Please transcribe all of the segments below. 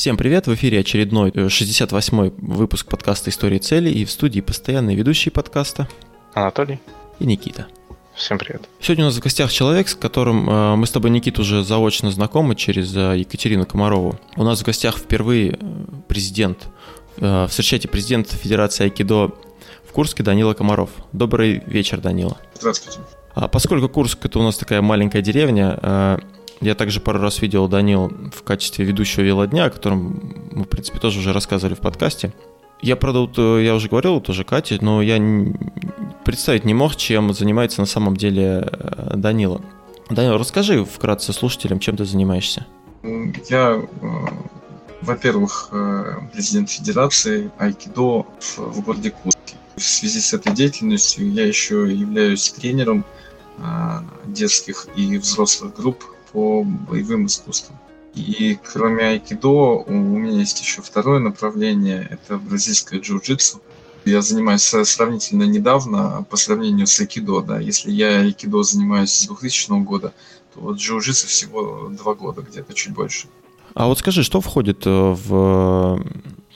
Всем привет, в эфире очередной 68-й э, выпуск подкаста «Истории цели» и в студии постоянные ведущие подкаста Анатолий и Никита. Всем привет. Сегодня у нас в гостях человек, с которым э, мы с тобой, Никит, уже заочно знакомы через э, Екатерину Комарову. У нас в гостях впервые президент, встречайте президент Федерации Айкидо в Курске Данила Комаров. Добрый вечер, Данила. Здравствуйте. А поскольку Курск это у нас такая маленькая деревня, я также пару раз видел Данил в качестве ведущего велодня, о котором мы, в принципе, тоже уже рассказывали в подкасте. Я, правда, вот, э, я уже говорил тоже Кате, но я представить не мог, чем занимается на самом деле э, Данила. Данил, расскажи вкратце слушателям, чем ты занимаешься. Я, э, во-первых, президент Федерации Айкидо в, городе Курске. В связи с этой деятельностью я еще являюсь тренером детских и взрослых групп по боевым искусствам. И кроме айкидо у меня есть еще второе направление, это бразильское джиу-джитсу. Я занимаюсь сравнительно недавно по сравнению с айкидо. Да. Если я айкидо занимаюсь с 2000 года, то вот джиу-джитсу всего два года, где-то чуть больше. А вот скажи, что входит э, в,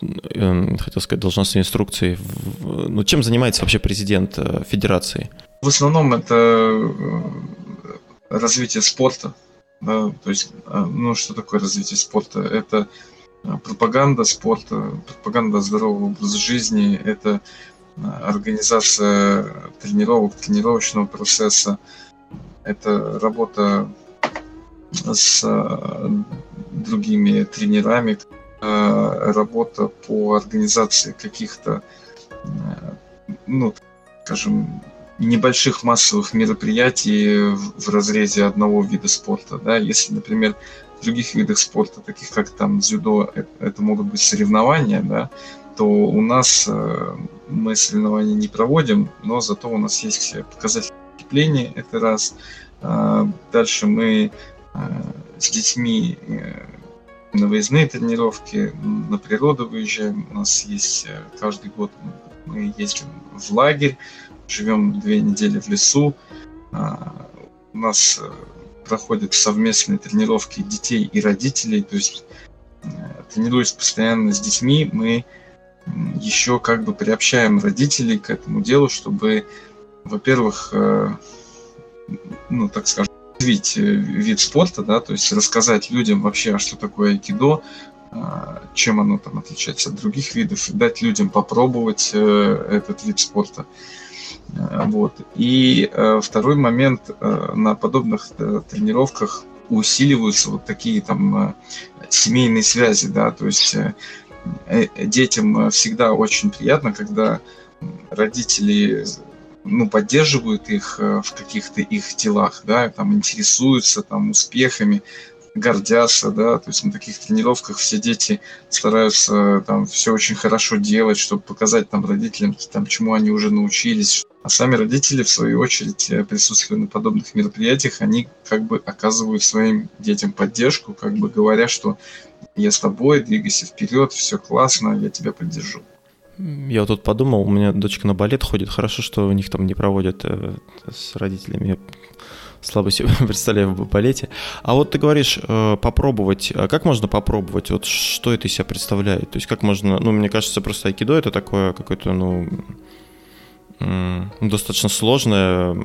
э, хотел сказать, должностные инструкции, в, ну, чем занимается вообще президент э, федерации? В основном это развитие спорта, то есть, а, ну, что такое развитие спорта? Это а, пропаганда спорта, пропаганда здорового образа жизни, это а, организация тренировок, тренировочного процесса, это работа с другими тренерами, работа по организации каких-то, ну, скажем, небольших массовых мероприятий в разрезе одного вида спорта. Да? Если, например, в других видах спорта, таких как там дзюдо, это, это могут быть соревнования, да, то у нас э, мы соревнования не проводим, но зато у нас есть показатели укрепления, это раз. Э, дальше мы э, с детьми э, на выездные тренировки, на природу выезжаем. У нас есть э, каждый год мы ездим в лагерь, живем две недели в лесу. А, у нас э, проходят совместные тренировки детей и родителей, то есть э, тренируясь постоянно с детьми, мы еще как бы приобщаем родителей к этому делу, чтобы, во-первых, э, ну, так скажем, развить вид спорта, да, то есть рассказать людям вообще, а что такое айкидо, а, чем оно там отличается от других видов, дать людям попробовать этот вид спорта. Э, вот. И э, второй момент, э, на подобных тренировках усиливаются вот такие там семейные связи, да, то есть детям всегда очень приятно, когда родители ну, поддерживают их в каких-то их делах, да, там интересуются там успехами, гордятся, да, то есть на таких тренировках все дети стараются там все очень хорошо делать, чтобы показать там родителям, там, чему они уже научились, а сами родители, в свою очередь, э, присутствуя на подобных мероприятиях, они как бы оказывают своим детям поддержку, как бы говоря, что я с тобой, двигайся вперед, все классно, я тебя поддержу. Я вот тут подумал, у меня дочка на балет ходит, хорошо, что у них там не проводят э, с родителями. Слабо себе представляю в балете. А вот ты говоришь э, попробовать. А как можно попробовать? Вот что это из себя представляет? То есть как можно... Ну, мне кажется, просто айкидо это такое какое-то, ну, достаточно сложное,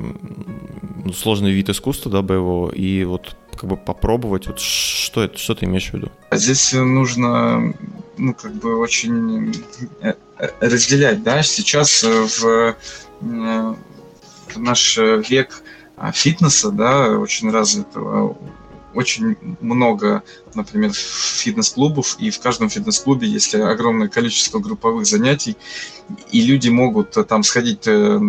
сложный вид искусства, да, боевого, и вот как бы попробовать, вот что это, что ты имеешь в виду? А здесь нужно, ну, как бы очень э, э, разделять, да, сейчас в, в наш век фитнеса, да, очень развитого, очень много, например, фитнес-клубов, и в каждом фитнес-клубе есть огромное количество групповых занятий, и люди могут э, там сходить э,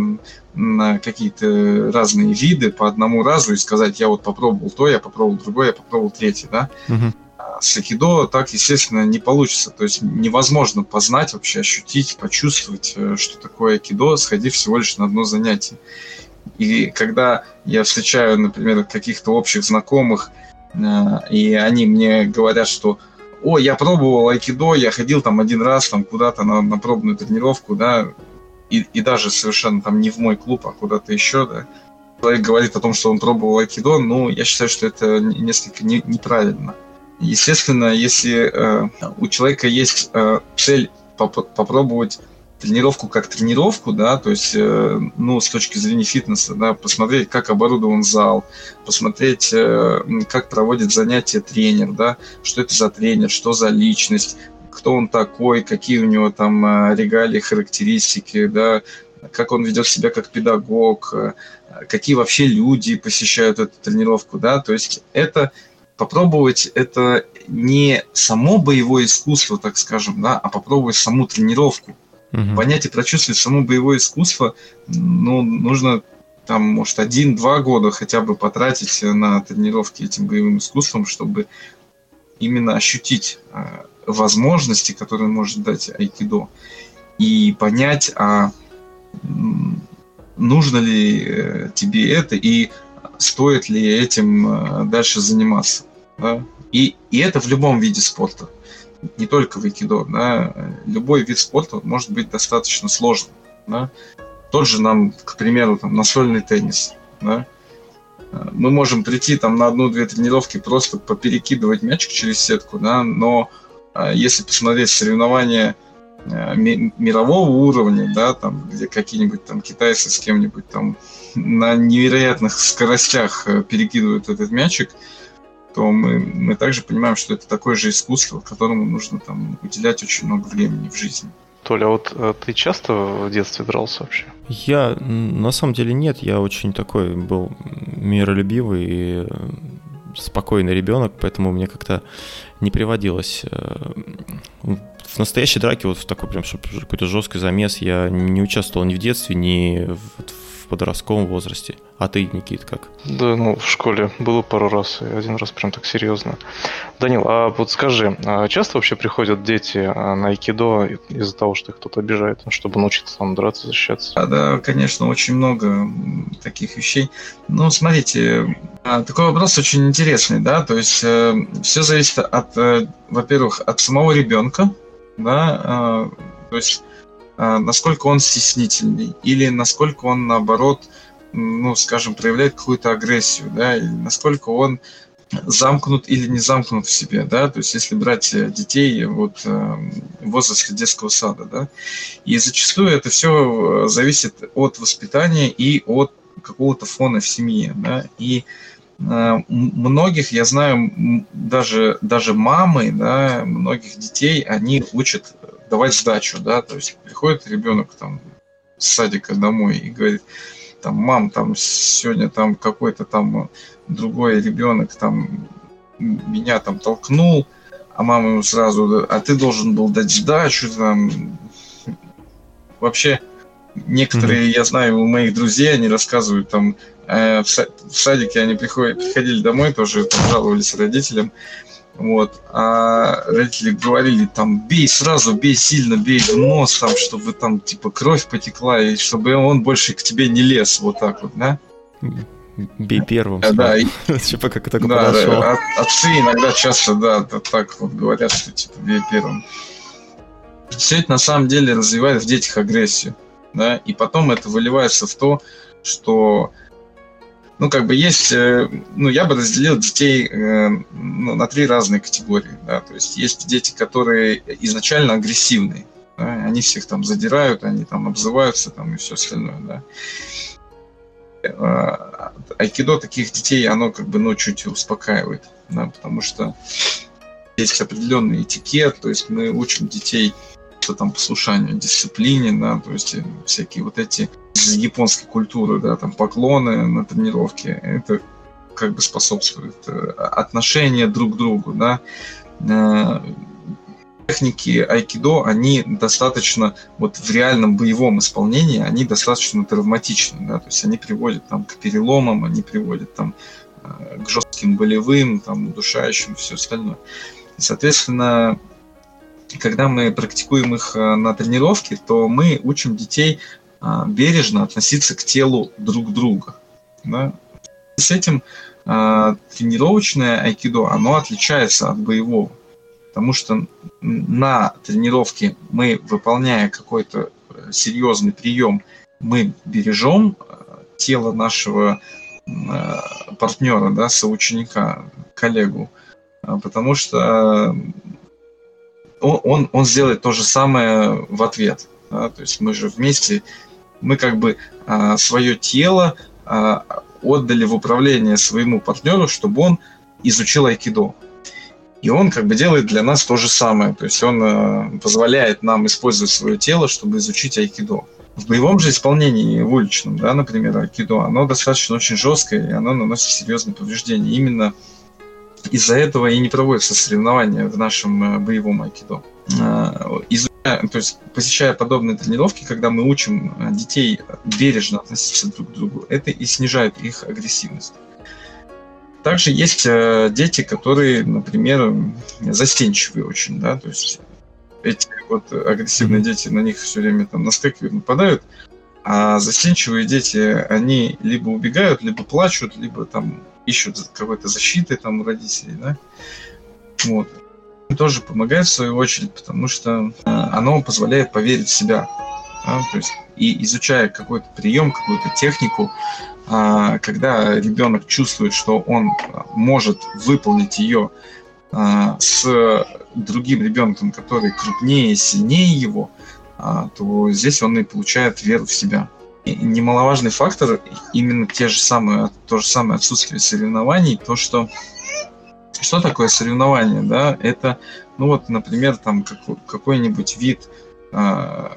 на какие-то разные виды по одному разу и сказать, я вот попробовал то, я попробовал другое, я попробовал третье, да. Uh-huh. С айкидо так, естественно, не получится. То есть невозможно познать, вообще ощутить, почувствовать, э, что такое айкидо, сходив всего лишь на одно занятие. И когда я встречаю, например, каких-то общих знакомых, Э, и они мне говорят, что о, я пробовал айкидо, я ходил там один раз там куда-то на, на пробную тренировку, да, и, и даже совершенно там не в мой клуб, а куда-то еще, да. Человек говорит о том, что он пробовал айкидо, ну, я считаю, что это несколько не, неправильно. естественно, если э, у человека есть э, цель поп- попробовать тренировку как тренировку, да, то есть, э, ну, с точки зрения фитнеса, да, посмотреть, как оборудован зал, посмотреть, э, как проводит занятия тренер, да, что это за тренер, что за личность, кто он такой, какие у него там э, регалии, характеристики, да, как он ведет себя как педагог, какие вообще люди посещают эту тренировку, да, то есть это попробовать это не само боевое искусство, так скажем, да, а попробовать саму тренировку, угу. понять и прочувствовать само боевое искусство, ну, нужно там, может, один-два года хотя бы потратить на тренировки этим боевым искусством, чтобы именно ощутить э, возможности, которые может дать айкидо, и понять, а нужно ли э, тебе это и стоит ли этим э, дальше заниматься. Да? И, и это в любом виде спорта, не только в айкидо. Да? Любой вид спорта может быть достаточно сложным. Да? Тот же нам, к примеру, там, настольный теннис. Да? Мы можем прийти там на одну-две тренировки, просто поперекидывать мячик через сетку, да? но а если посмотреть соревнования Э, мирового уровня, да, там, где какие-нибудь там китайцы с кем-нибудь там на невероятных скоростях э, перекидывают этот мячик, то мы, мы также понимаем, что это такое же искусство, которому нужно там уделять очень много времени в жизни. Толя, а вот а ты часто в детстве дрался вообще? Я, на самом деле, нет. Я очень такой был миролюбивый и спокойный ребенок, поэтому мне как-то не приводилось в настоящей драке, вот в такой прям, чтобы какой-то жесткий замес, я не участвовал ни в детстве, ни в, в подростковом возрасте. А ты, Никит, как? Да, ну, в школе было пару раз, и один раз прям так серьезно. Данил, а вот скажи, а часто вообще приходят дети а, на айкидо из-за того, что их кто-то обижает, чтобы научиться там драться, защищаться? А, да, конечно, очень много таких вещей. Ну, смотрите, а, такой вопрос очень интересный, да, то есть э, все зависит от, э, во-первых, от самого ребенка, да, э, то есть насколько он стеснительный или насколько он, наоборот, ну, скажем, проявляет какую-то агрессию, да, или насколько он замкнут или не замкнут в себе, да, то есть если брать э, детей вот э, в возрасте детского сада, да, и зачастую это все зависит от воспитания и от какого-то фона в семье, да, и э, многих, я знаю, даже, даже мамы, да, многих детей, они учат давать сдачу, да, то есть приходит ребенок там с садика домой и говорит, там, мам, там сегодня там какой-то там другой ребенок там меня там толкнул, а мама ему сразу, а ты должен был дать сдачу там. Вообще, некоторые, mm-hmm. я знаю, у моих друзей, они рассказывают там, э, в, в садике они приходят, приходили домой, тоже там, жаловались родителям, вот. А родители говорили, там, бей сразу, бей сильно, бей в нос, там, чтобы там, типа, кровь потекла, и чтобы он больше к тебе не лез, вот так вот, да? Бей первым. Да, и... типа, как это да, да, отцы иногда часто, да, так вот говорят, что, типа, бей первым. Все это, на самом деле, развивает в детях агрессию, да, и потом это выливается в то, что ну, как бы есть, э, ну, я бы разделил детей э, ну, на три разные категории, да, то есть есть дети, которые изначально агрессивные, да, они всех там задирают, они там обзываются там и все остальное, да. Э, айкидо таких детей, оно как бы, ну, чуть успокаивает, да, потому что есть определенный этикет, то есть мы учим детей что там послушанию, дисциплине, да, то есть всякие вот эти из японской культуры, да, там поклоны на тренировке, это как бы способствует э, отношения друг к другу, да. Э, техники айкидо, они достаточно, вот в реальном боевом исполнении, они достаточно травматичны, да, то есть они приводят там к переломам, они приводят там э, к жестким болевым, там, удушающим, все остальное. И, соответственно, когда мы практикуем их на тренировке, то мы учим детей а, бережно относиться к телу друг друга. Да? С этим а, тренировочное айкидо, оно отличается от боевого. Потому что на тренировке мы, выполняя какой-то э, серьезный прием, мы бережем э, тело нашего э, партнера, да, соученика, коллегу. а, потому что он, он, он сделает то же самое в ответ. Да? То есть мы же вместе, мы как бы а, свое тело а, отдали в управление своему партнеру, чтобы он изучил айкидо. И он как бы делает для нас то же самое. То есть он э, позволяет нам использовать свое тело, чтобы изучить айкидо. В боевом же исполнении, в уличном, да, например, айкидо, оно достаточно очень жесткое, и оно наносит серьезные повреждения. Именно из-за этого и не проводятся соревнования в нашем э, боевом айкидо. Э, изучая, то есть посещая подобные тренировки, когда мы учим э, детей бережно относиться друг к другу, это и снижает их агрессивность. Также есть дети, которые, например, застенчивые очень, да, то есть эти вот агрессивные дети, на них все время там наскакивают, нападают, а застенчивые дети, они либо убегают, либо плачут, либо там ищут какой-то защиты там у родителей, да. Вот. Тоже помогает в свою очередь, потому что э, оно позволяет поверить в себя. Да? То есть, и изучая какой-то прием, какую-то технику, э, когда ребенок чувствует, что он может выполнить ее э, с другим ребенком, который крупнее, сильнее его, то здесь он и получает веру в себя немаловажный фактор именно те же самые, то же самое отсутствие соревнований, то, что что такое соревнование, да, это, ну вот, например, там какой-нибудь вид э,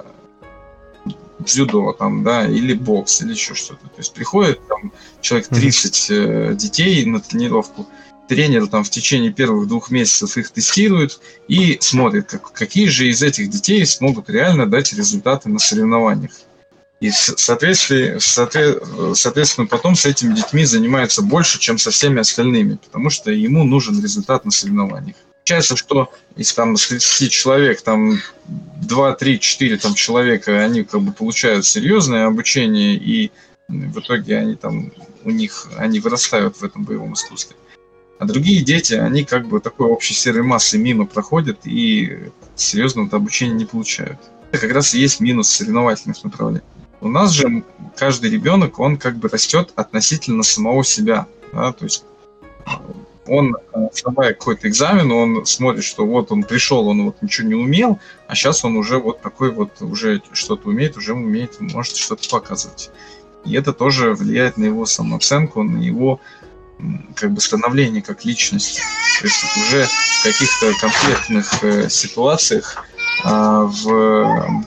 дзюдо, там, да, или бокс, или еще что-то. То есть приходит там человек 30 э, детей на тренировку, тренер там в течение первых двух месяцев их тестирует и смотрит, как, какие же из этих детей смогут реально дать результаты на соревнованиях. И, соответственно, соответственно, потом с этими детьми занимается больше, чем со всеми остальными, потому что ему нужен результат на соревнованиях. Получается, что если там с 30 человек, там 2, 3, 4 там, человека, они как бы получают серьезное обучение, и в итоге они там, у них, они вырастают в этом боевом искусстве. А другие дети, они как бы такой общей серой массы мимо проходят и серьезного обучения не получают. Это как раз и есть минус соревновательных направлений. У нас же каждый ребенок, он как бы растет относительно самого себя. Да? То есть он, э, сдавая какой-то экзамен, он смотрит, что вот он пришел, он вот ничего не умел, а сейчас он уже вот такой вот, уже что-то умеет, уже умеет, может что-то показывать. И это тоже влияет на его самооценку, на его как бы становление как личности. То есть уже в каких-то конкретных э, ситуациях а, в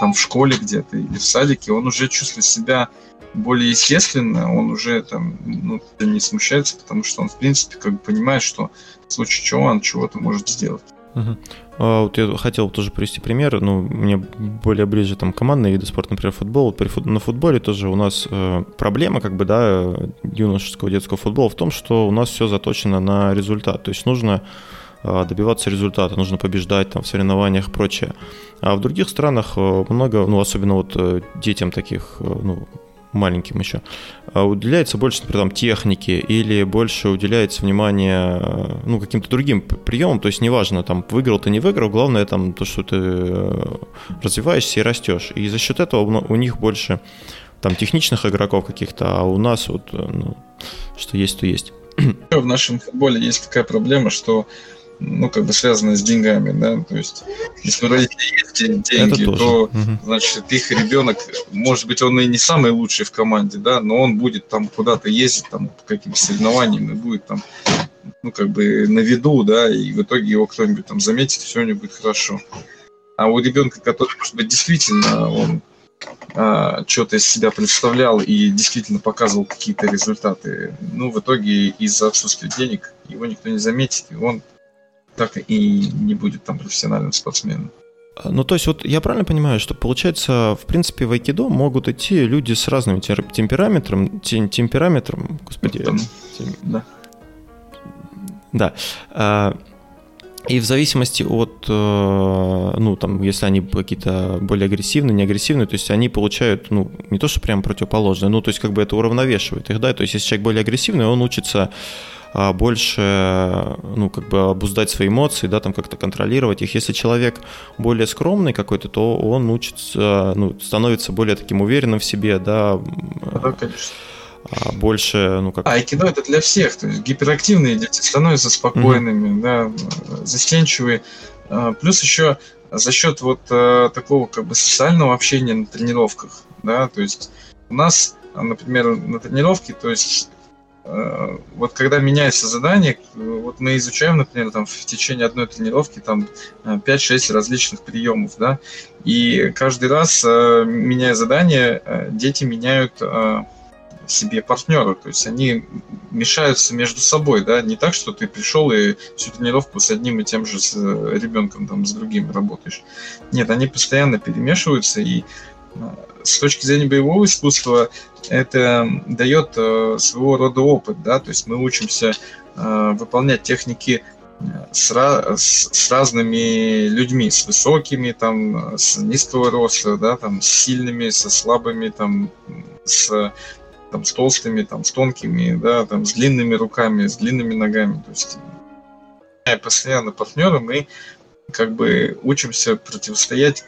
там в школе где-то или в садике, он уже чувствует себя более естественно, он уже там ну, не смущается, потому что он, в принципе, как бы понимает, что в случае чего он чего-то может сделать. Угу. А, вот я хотел тоже привести пример, ну, мне более ближе там командные виды спорта, например, футбол. При, на футболе тоже у нас э, проблема, как бы, да, юношеского детского футбола в том, что у нас все заточено на результат. То есть нужно добиваться результата, нужно побеждать там в соревнованиях и прочее. А в других странах э, много, ну, особенно вот э, детям таких, э, ну, маленьким еще, уделяется больше, например, там, технике или больше уделяется внимание, ну, каким-то другим приемам, то есть неважно, там, выиграл ты, не выиграл, главное там то, что ты развиваешься и растешь. И за счет этого у них больше там техничных игроков каких-то, а у нас вот, ну, что есть, то есть. В нашем футболе есть такая проблема, что ну, как бы связанное с деньгами, да, то есть, если у родителей есть деньги, то, угу. значит, их ребенок, может быть, он и не самый лучший в команде, да, но он будет там куда-то ездить, там, по каким-то соревнованиям, и будет там, ну, как бы на виду, да, и в итоге его кто-нибудь там заметит, все у него будет хорошо. А у ребенка, который, может быть, действительно, он а, что-то из себя представлял и действительно показывал какие-то результаты, ну, в итоге из-за отсутствия денег его никто не заметит, и он так и не будет там профессиональным спортсменом. А, ну, то есть, вот я правильно понимаю, что получается, в принципе, в айкидо могут идти люди с разным темпераметром, темпераметром, господи. Там, тем... Да. Да. А, и в зависимости от, э, ну, там, если они какие-то более агрессивные, не агрессивные, то есть они получают, ну, не то, что прям противоположное, ну, то есть как бы это уравновешивает их, да, то есть если человек более агрессивный, он учится больше, ну, как бы обуздать свои эмоции, да, там как-то контролировать их. Если человек более скромный какой-то, то он учится, ну, становится более таким уверенным в себе, да. Да, конечно. а больше, ну как... А, айкидо это для всех, то есть гиперактивные дети становятся спокойными, mm-hmm. да, застенчивые. А, плюс еще за счет вот а, такого как бы социального общения на тренировках, да, то есть у нас, например, на тренировке, то есть Э, вот когда меняется задание, вот мы изучаем, например, там в течение одной тренировки там 5-6 э, различных приемов, да, и каждый раз, э, меняя задание, дети меняют себе партнера, то есть они мешаются между собой, да, не так, что ты пришел и всю тренировку с одним и тем же с ребенком, там, с другим работаешь. Нет, они постоянно перемешиваются, и с точки зрения боевого искусства это дает э, своего рода опыт, да, то есть мы учимся э, выполнять техники э, с, с, с разными людьми, с высокими, там, с низкого роста, да, там, с сильными, со слабыми, там, с, там, с толстыми, там, с тонкими, да, там, с длинными руками, с длинными ногами. То есть постоянно партнеры мы как бы учимся противостоять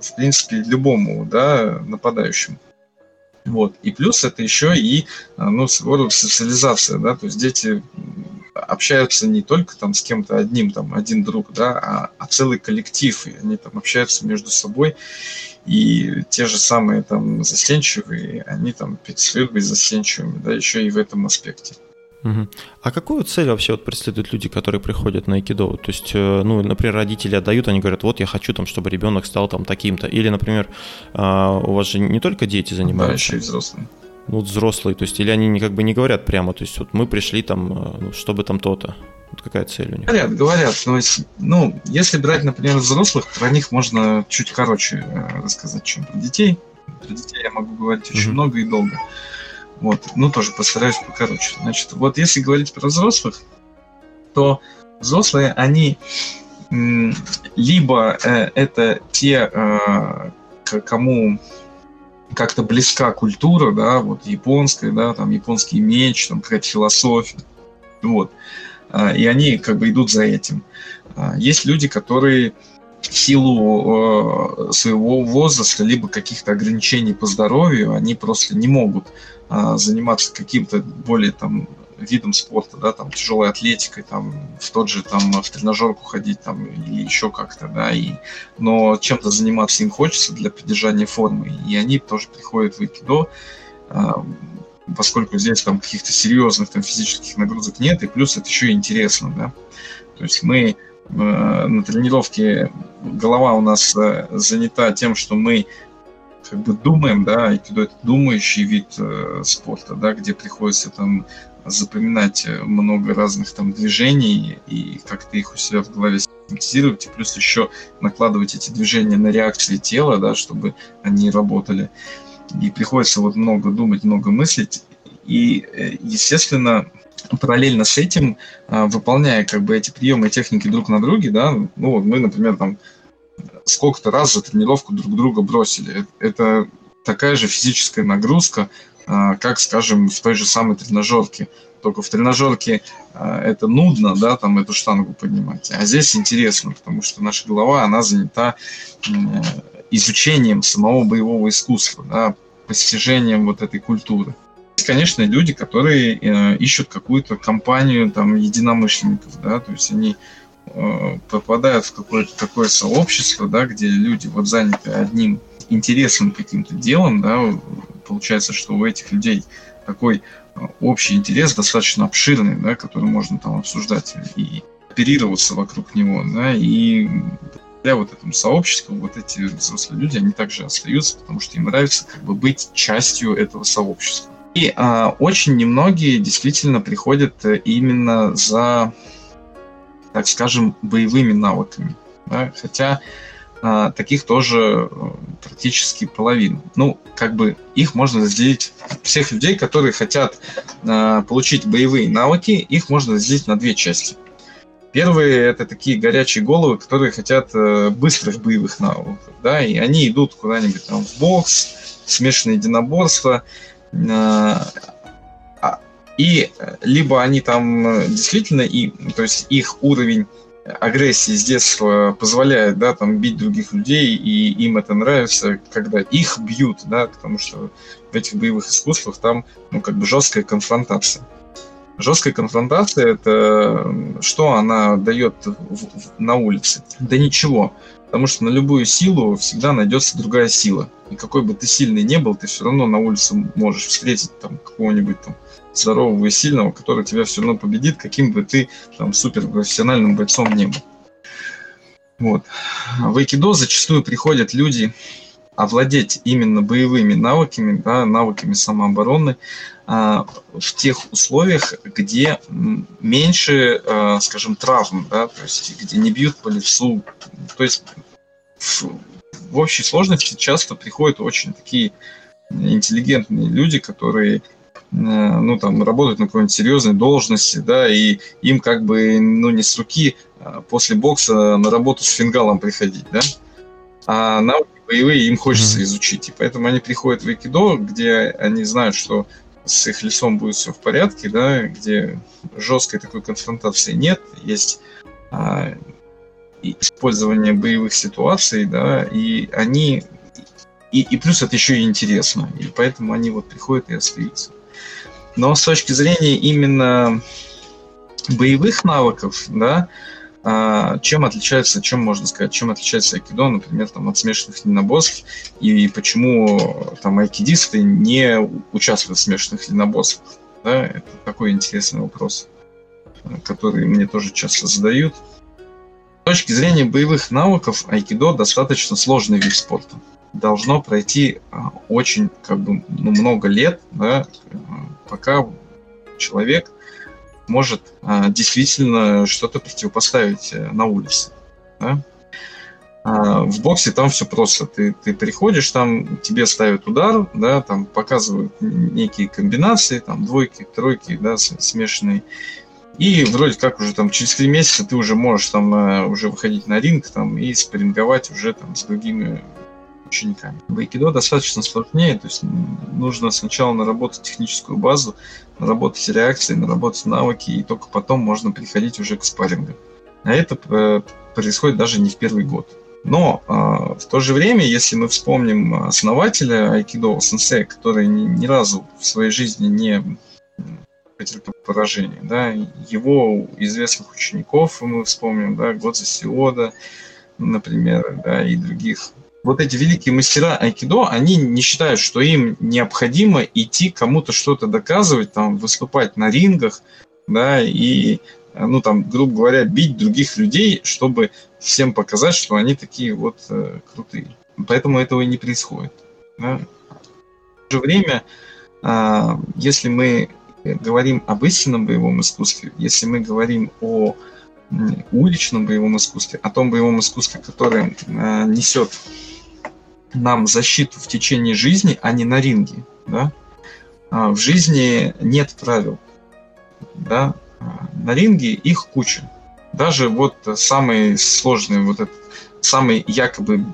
в принципе, любому да, нападающему. Вот. И плюс это еще и ну, своего социализация, да, то есть дети общаются не только там с кем-то одним, там, один друг, да, а, а целый коллектив, и они там общаются между собой, и те же самые там застенчивые, они там перестают застенчивыми, да, еще и в этом аспекте. Угу. А какую цель вообще вот преследуют люди, которые приходят на айкидо? То есть, э, ну, например, родители отдают, они говорят, вот я хочу там, чтобы ребенок стал там таким-то. Или, например, а, у вас же не только дети занимаются. Да, еще и взрослые. Ну, вот взрослые, то есть, или они как бы не говорят прямо, то есть, вот мы пришли там, э, ну, чтобы там то-то. Вот какая цель у них? Говорят, говорят. Но, ну, если брать, например, взрослых, про них можно чуть короче э, рассказать, чем про детей. Про детей я могу говорить очень угу. много и долго. Вот, ну тоже постараюсь покороче. Значит, вот если говорить про взрослых, то взрослые, они либо э, это те, э, кому как-то близка культура, да, вот японская, да, там японский меч, там какая-то философия, вот, э, и они как бы идут за этим. Э, есть люди, которые в силу своего возраста либо каких-то ограничений по здоровью, они просто не могут заниматься каким-то более там видом спорта, да, там тяжелой атлетикой, там в тот же там в тренажерку ходить там или еще как-то, да, и но чем-то заниматься им хочется для поддержания формы, и они тоже приходят в айкидо, а, поскольку здесь там каких-то серьезных там физических нагрузок нет, и плюс это еще и интересно, да, то есть мы э, на тренировке голова у нас э, занята тем, что мы как бы думаем, да, айкидо это думающий вид э, спорта, да, где приходится там запоминать э, много разных там движений и как-то их у себя в голове синтезировать, и плюс еще накладывать эти движения на реакции тела, да, чтобы они работали. И приходится вот много думать, много мыслить. И, э, естественно, параллельно с этим, э, выполняя как бы эти приемы и техники друг на друге, да, ну вот мы, например, там сколько-то раз за тренировку друг друга бросили. Это такая же физическая нагрузка, а, как, скажем, в той же самой тренажерке. Только в тренажерке а, это нудно, да, там эту штангу поднимать. А здесь интересно, потому что наша голова, она занята изучением самого боевого искусства, да, постижением вот этой культуры. Есть, конечно, люди, которые э, ищут какую-то компанию там единомышленников, да, то есть они Э, попадают в какое-то такое сообщество, да, где люди вот заняты одним интересным каким-то делом, да, получается, что у этих людей такой э, общий интерес достаточно обширный, да, который можно там обсуждать и оперироваться вокруг него, да, и для вот этому сообществу вот эти взрослые люди, они также остаются, потому что им нравится как бы быть частью этого сообщества. И а, очень немногие действительно приходят э, именно за так скажем, боевыми навыками. Да? Хотя а, таких тоже э, практически половина. Ну, как бы их можно разделить, всех людей, которые хотят а, получить боевые навыки, их можно разделить на две части. Первые это такие горячие головы, которые хотят э, быстрых боевых навыков, да, и они идут куда-нибудь там в бокс, смешанное единоборство, э, и э, либо они там э, действительно, и, то есть их уровень агрессии с детства позволяет, да, там бить других людей, и им это нравится, когда их бьют, да, потому что в этих боевых искусствах там, ну, как бы жесткая конфронтация. Жесткая конфронтация это что она дает на улице? Да ничего. Потому что на любую силу всегда найдется другая сила. И какой бы ты сильный не был, ты все равно на улице можешь встретить там какого-нибудь там здорового и сильного, который тебя все равно победит, каким бы ты там суперпрофессиональным бойцом не был. Вот. В айкидо зачастую приходят люди овладеть именно боевыми навыками, да, навыками самообороны а, в тех условиях, где меньше, а, скажем, травм, да, то есть где не бьют по лицу. То есть в, в общей сложности часто приходят очень такие интеллигентные люди, которые ну, там, работают на какой-нибудь серьезной должности, да, и им как бы, ну, не с руки а после бокса на работу с фингалом приходить, да, а навыки боевые им хочется mm-hmm. изучить, и поэтому они приходят в Айкидо, где они знают, что с их лицом будет все в порядке, да, где жесткой такой конфронтации нет, есть а, использование боевых ситуаций, да, и они и, и плюс это еще и интересно, и поэтому они вот приходят и остаются. Но с точки зрения именно боевых навыков, да, а, чем отличается, чем можно сказать, чем отличается айкидо, например, там, от смешанных единоборств, и почему там айкидисты не участвуют в смешанных единоборствах? Да, это такой интересный вопрос, который мне тоже часто задают. С точки зрения боевых навыков, айкидо достаточно сложный вид спорта. Должно пройти а, очень как бы, ну, много лет, да, пока человек может а, действительно что-то противопоставить э, на улице. Да? А, в боксе там все просто. Ты, ты приходишь, там тебе ставят удар, да, там показывают некие комбинации, там двойки, тройки, да, смешанные. И вроде как уже там через три месяца ты уже можешь там э, уже выходить на ринг там и спарринговать уже там с другими учениками. В айкидо достаточно сложнее, то есть нужно сначала наработать техническую базу, наработать реакции, наработать навыки, и только потом можно переходить уже к спаррингу. А это э, происходит даже не в первый год. Но э, в то же время, если мы вспомним основателя айкидо, сенсея, который ни, ни разу в своей жизни не потерпел поражение, да, его известных учеников мы вспомним, да, Годзе Сиода, например, да, и других вот эти великие мастера айкидо, они не считают, что им необходимо идти кому-то что-то доказывать, там, выступать на рингах, да, и, ну, там, грубо говоря, бить других людей, чтобы всем показать, что они такие вот э, крутые. Поэтому этого и не происходит. Да. В то же время, э, если мы говорим об истинном боевом искусстве, если мы говорим о уличном боевом искусстве, о том боевом искусстве, которое э, несет нам защиту в течение жизни, а не на ринге. Да? А в жизни нет правил. Да? А на ринге их куча. Даже вот самые сложные, вот этот, самые якобы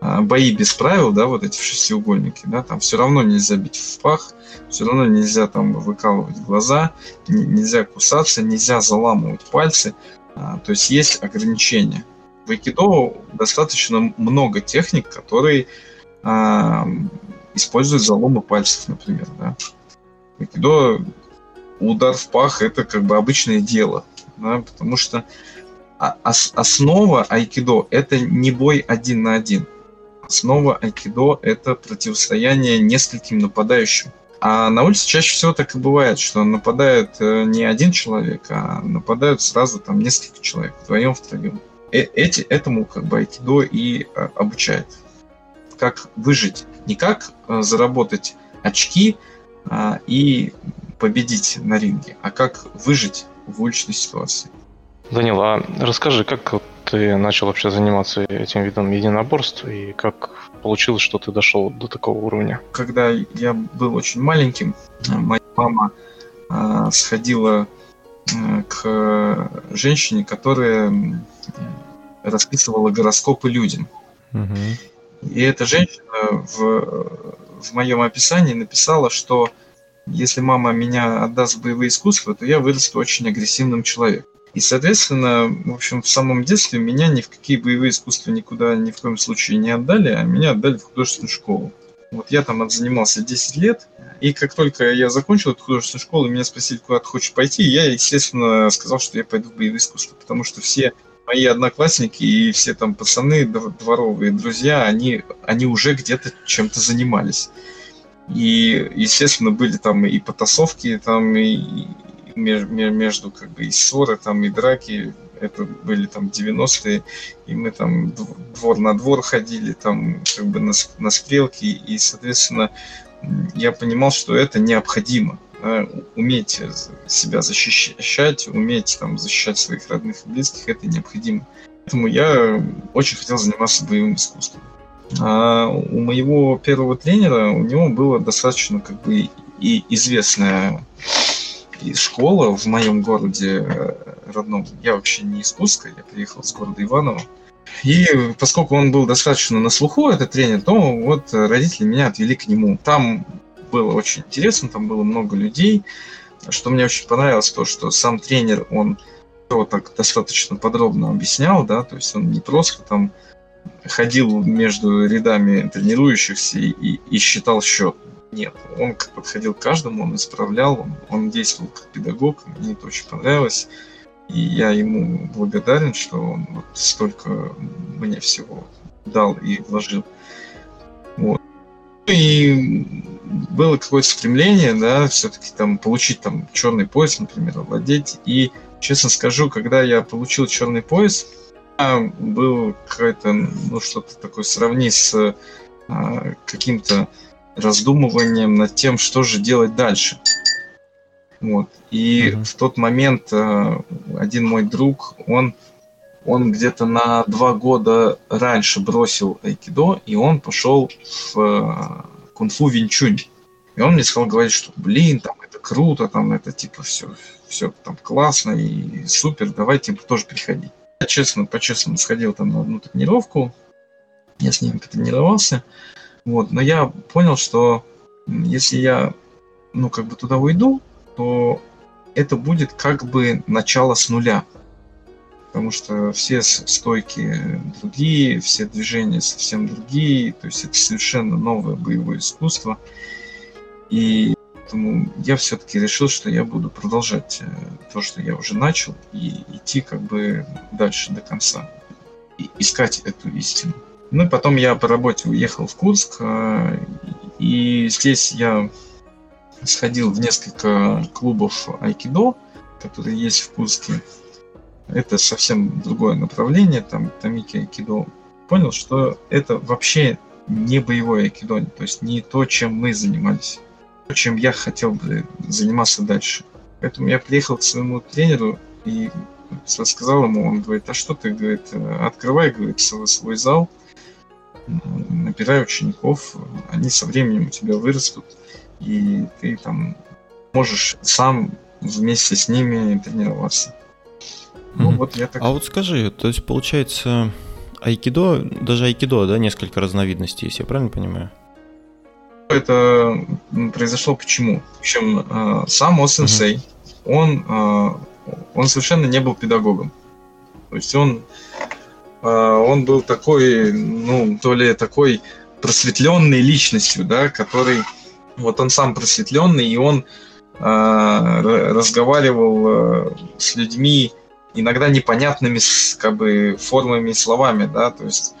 а, бои без правил, да, вот эти шестиугольники, да, там все равно нельзя бить в пах, все равно нельзя там выкалывать глаза, нельзя кусаться, нельзя заламывать пальцы, то есть есть ограничения в айкидо достаточно много техник, которые а, используют заломы пальцев, например. Да. В айкидо удар в пах это как бы обычное дело, да, потому что основа айкидо это не бой один на один. Основа айкидо это противостояние нескольким нападающим. А на улице чаще всего так и бывает, что нападает э, не один человек, а нападают сразу там несколько человек, вдвоем, втроем. Э, эти, этому как бы айкидо и э, обучает. Как выжить, не как э, заработать очки а, и победить на ринге, а как выжить в уличной ситуации. Данил, а расскажи, как ты начал вообще заниматься этим видом единоборств и как получилось, что ты дошел до такого уровня? Когда я был очень маленьким, моя мама а, сходила к женщине, которая расписывала гороскопы людям. Угу. И эта женщина в, в моем описании написала, что если мама меня отдаст в боевые искусства, то я вырасту очень агрессивным человеком. И, соответственно, в общем, в самом детстве меня ни в какие боевые искусства никуда ни в коем случае не отдали, а меня отдали в художественную школу. Вот я там отзанимался 10 лет, и как только я закончил эту художественную школу, меня спросили, куда ты хочешь пойти, я, естественно, сказал, что я пойду в боевые искусства, потому что все мои одноклассники и все там пацаны, дворовые друзья, они, они уже где-то чем-то занимались. И, естественно, были там и потасовки, там и, между как бы и ссоры, там и драки, это были там 90-е, и мы там двор на двор ходили, там как бы на, на стрелки, и, соответственно, я понимал, что это необходимо. Да, уметь себя защищать, уметь там, защищать своих родных и близких, это необходимо. Поэтому я очень хотел заниматься боевым искусством. А у моего первого тренера, у него было достаточно как бы и известная школа в моем городе э, родном. Я вообще не из Курска, я приехал с города Иваново. И поскольку он был достаточно на слуху, этот тренер, то вот родители меня отвели к нему. Там было очень интересно, там было много людей. Что мне очень понравилось, то, что сам тренер, он все так достаточно подробно объяснял, да, то есть он не просто там ходил между рядами тренирующихся и, и считал счет. Нет, он подходил к каждому, он исправлял, он, он действовал как педагог, мне это очень понравилось. И я ему благодарен, что он вот столько мне всего дал и вложил. Вот. И было какое-то стремление, да, все-таки там получить там черный пояс, например, овладеть. И честно скажу, когда я получил черный пояс, был какое-то, ну, что-то такое сравнить с а, каким-то раздумыванием над тем, что же делать дальше. Вот. И mm-hmm. в тот момент э, один мой друг, он, он где-то на два года раньше бросил айкидо, и он пошел в э, кунг-фу винчунь. И он мне сказал говорить, что блин, там это круто, там это типа все, все там классно и супер, давай типа тоже приходи. Я честно, по-честному сходил там на одну тренировку, я с ним потренировался, вот, но я понял, что если я, ну, как бы туда уйду, то это будет как бы начало с нуля. Потому что все стойки другие, все движения совсем другие, то есть это совершенно новое боевое искусство. И поэтому я все-таки решил, что я буду продолжать э, то, что я уже начал, и идти как бы дальше до конца, и искать эту истину. Ну и потом я по работе уехал в Курск, э, и здесь я сходил в несколько клубов айкидо, которые есть в Курске. Это совсем другое направление, там Тамики айкидо. Понял, что это вообще не боевое айкидо, то есть не то, чем мы занимались, то, чем я хотел бы заниматься дальше. Поэтому я приехал к своему тренеру и рассказал ему, он говорит, а что ты, говорит, открывай, говорит, свой, свой зал, набирай учеников, они со временем у тебя вырастут, и ты там можешь сам вместе с ними тренироваться. Ну, вот я так... А вот скажи, то есть получается айкидо, даже айкидо, да, несколько разновидностей, если я правильно понимаю? Это произошло почему? В общем, э, сам О-сенсей, uh-huh. он, э, он совершенно не был педагогом. То есть он, э, он был такой, ну, то ли такой просветленной личностью, да, который вот он сам просветленный, и он э, разговаривал э, с людьми иногда непонятными как бы формами и словами, да, то есть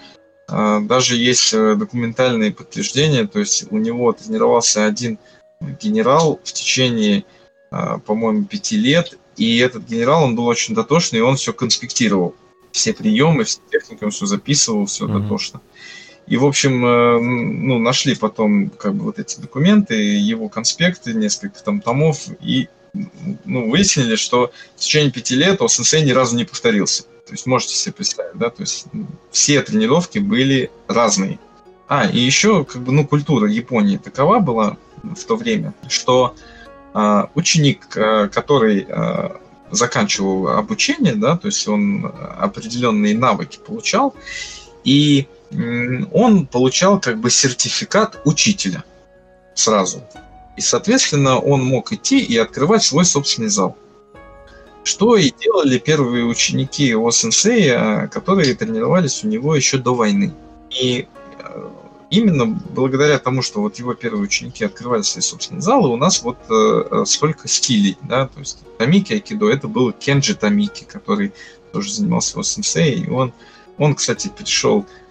э, даже есть э, документальные подтверждения, то есть у него тренировался один генерал в течение, э, по-моему, пяти лет, и этот генерал, он был очень дотошный, и он все конспектировал, все приемы, все техники, он все записывал, все mm-hmm. дотошно. И, в общем, э, ну, нашли потом как бы вот эти документы, его конспекты, несколько там томов, и ну, выяснили, что в течение пяти лет ОСНС ни разу не повторился. То есть можете себе представить, да, то есть все тренировки были разные. А, и еще, как бы, ну, культура Японии такова была в то время, что э, ученик, э, который э, заканчивал обучение, да, то есть он определенные навыки получал, и он получал как бы сертификат учителя сразу. И, соответственно, он мог идти и открывать свой собственный зал. Что и делали первые ученики О сенсея, которые тренировались у него еще до войны. И э, именно благодаря тому, что вот его первые ученики открывали свои собственные залы, у нас вот э, э столько стилей, да, то есть Тамики Айкидо, это был Кенджи Тамики, который тоже занимался его сенсей, и он, он, кстати, перешел э,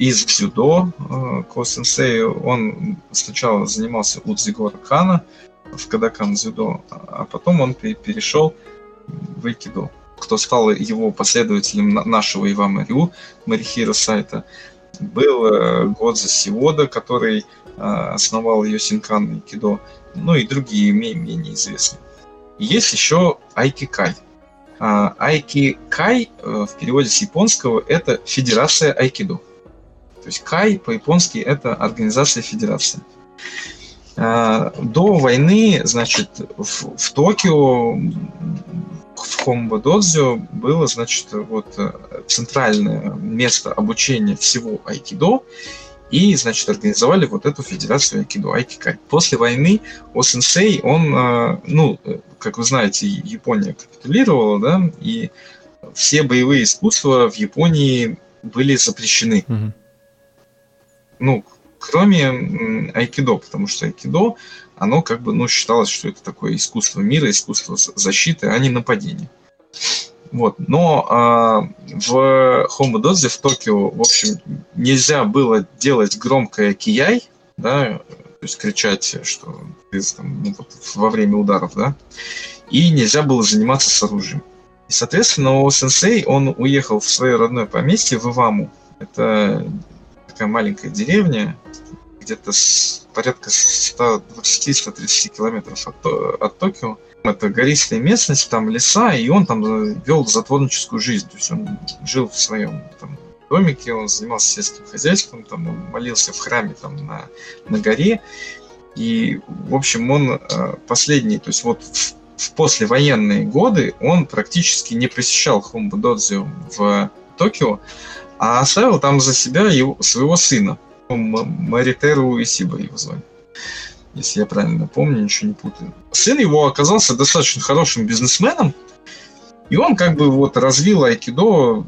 из дзюдо э, к сенсею. Он сначала занимался у Дзигора Кана в Кадакан дзюдо, а потом он перешел в Айкидо. Кто стал его последователем нашего Ивама Рю, Марихира Сайта, был э, Годзе Сиода, который э, основал Йосинкан и Кидо, ну и другие менее известные. Есть еще Айки А, Айки Кай э, в переводе с японского это Федерация Айкидо. То есть Кай по-японски это организация федерации. А, до войны, значит, в, в Токио в Хомбо Додзё было, значит, вот э, центральное место обучения всего айкидо, и, значит, организовали вот эту федерацию айкидо, айкикай. После войны О-сенсей, он, э, ну, как вы знаете, Япония капитулировала, да, и все боевые искусства в Японии были запрещены. Mm-hmm. Ну, кроме айкидо, потому что айкидо оно как бы, ну, считалось, что это такое искусство мира, искусство защиты, а не нападения. Вот. Но э, в Хомудодзе в Токио, в общем, нельзя было делать громкое кияй, да, то есть кричать, что там, ну, вот, во время ударов, да, и нельзя было заниматься с оружием. И, соответственно, у сенсей, он уехал в свое родное поместье в Иваму. Это такая маленькая деревня, где-то порядка 120-130 километров от, от Токио. Это гористая местность, там леса, и он там э, вел затворническую жизнь. То есть он жил в своем там, домике, он занимался сельским хозяйством, там, он молился в храме там, на, на горе. И, в общем, он э, последний, то есть вот в, в послевоенные годы он практически не посещал Хомбудодзю в Токио, а оставил там за себя его, своего сына. Маритеру Исиба его звали. Если я правильно помню, ничего не путаю. Сын его оказался достаточно хорошим бизнесменом, и он как бы вот развил айкидо,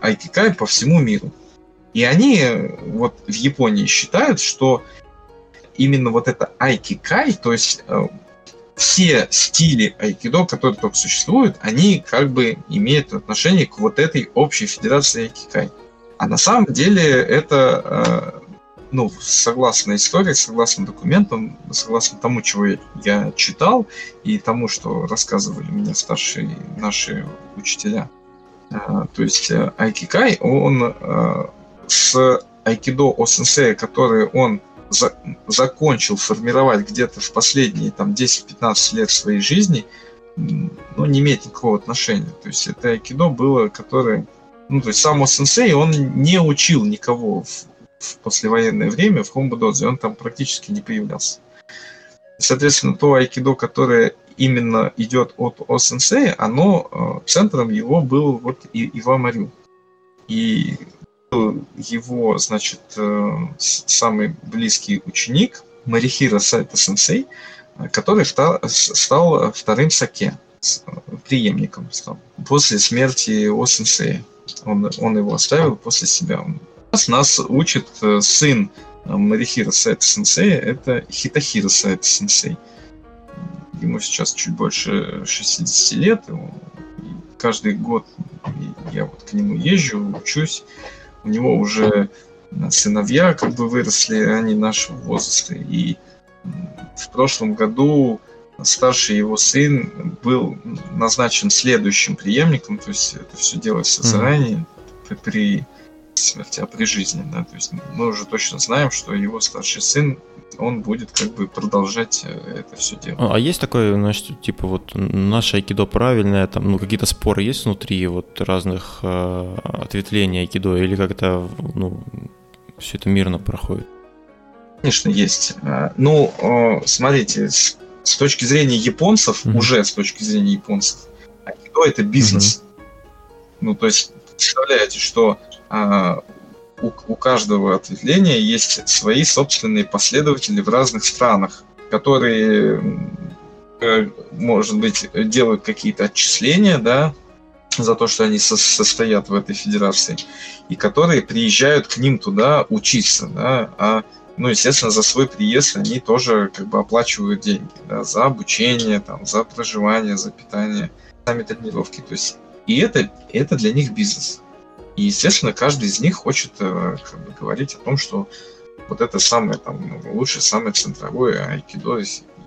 айкикай по всему миру. И они вот в Японии считают, что именно вот это айкикай, то есть э, все стили айкидо, которые только существуют, они как бы имеют отношение к вот этой общей федерации айкикай. А на самом деле это, э, ну, согласно истории, согласно документам, согласно тому, чего я читал, и тому, что рассказывали мне старшие наши учителя. Э, то есть э, Айкикай, он с айкидо о сенсея, который он за, закончил формировать где-то в последние там 10-15 лет своей жизни, ну, не имеет никакого отношения. То есть это айкидо было, которое ну, то есть сам сенсей, он не учил никого в, в послевоенное время в Хомбудодзе, он там практически не появлялся. Соответственно, то айкидо, которое именно идет от О-сенсея, оно, э, центром его был вот и Ива Марю. И его, значит, э, самый близкий ученик Марихира Сайта Сенсей, который стал, вторым Саке, преемником стал, после смерти О-сенсея. Он, он его оставил после себя. Нас, нас учит э, сын э, Марихира Сайта Сенсея, это Хитахира Сайта Сенсей. Ему сейчас чуть больше 60 лет. Каждый год я вот к нему езжу, учусь. У него уже сыновья как бы выросли, они нашего возраста. И в прошлом году старший его сын был назначен следующим преемником, то есть это все делается заранее при смерти, а при жизни, да, то есть мы уже точно знаем, что его старший сын он будет как бы продолжать э, это все дело. А, а есть такое, значит, типа вот наше айкидо правильное, там, ну, какие-то споры есть внутри вот разных э, ответвлений айкидо, или как это, ну, все это мирно проходит? Конечно, есть. А, ну, смотрите, с точки зрения японцев, mm-hmm. уже с точки зрения японцев, айкидо это бизнес. Mm-hmm. Ну, то есть, представляете, что у, у каждого ответвления есть свои собственные последователи в разных странах, которые э, может быть, делают какие-то отчисления, да, за то, что они со- состоят в этой федерации, и которые приезжают к ним туда учиться, да, а ну, естественно, за свой приезд они тоже как бы оплачивают деньги, да, за обучение, там, за проживание, за питание, сами тренировки. То есть, и это, это для них бизнес. И, естественно, каждый из них хочет э, как бы, говорить о том, что вот это самое там лучшее, самое центровое айкидо,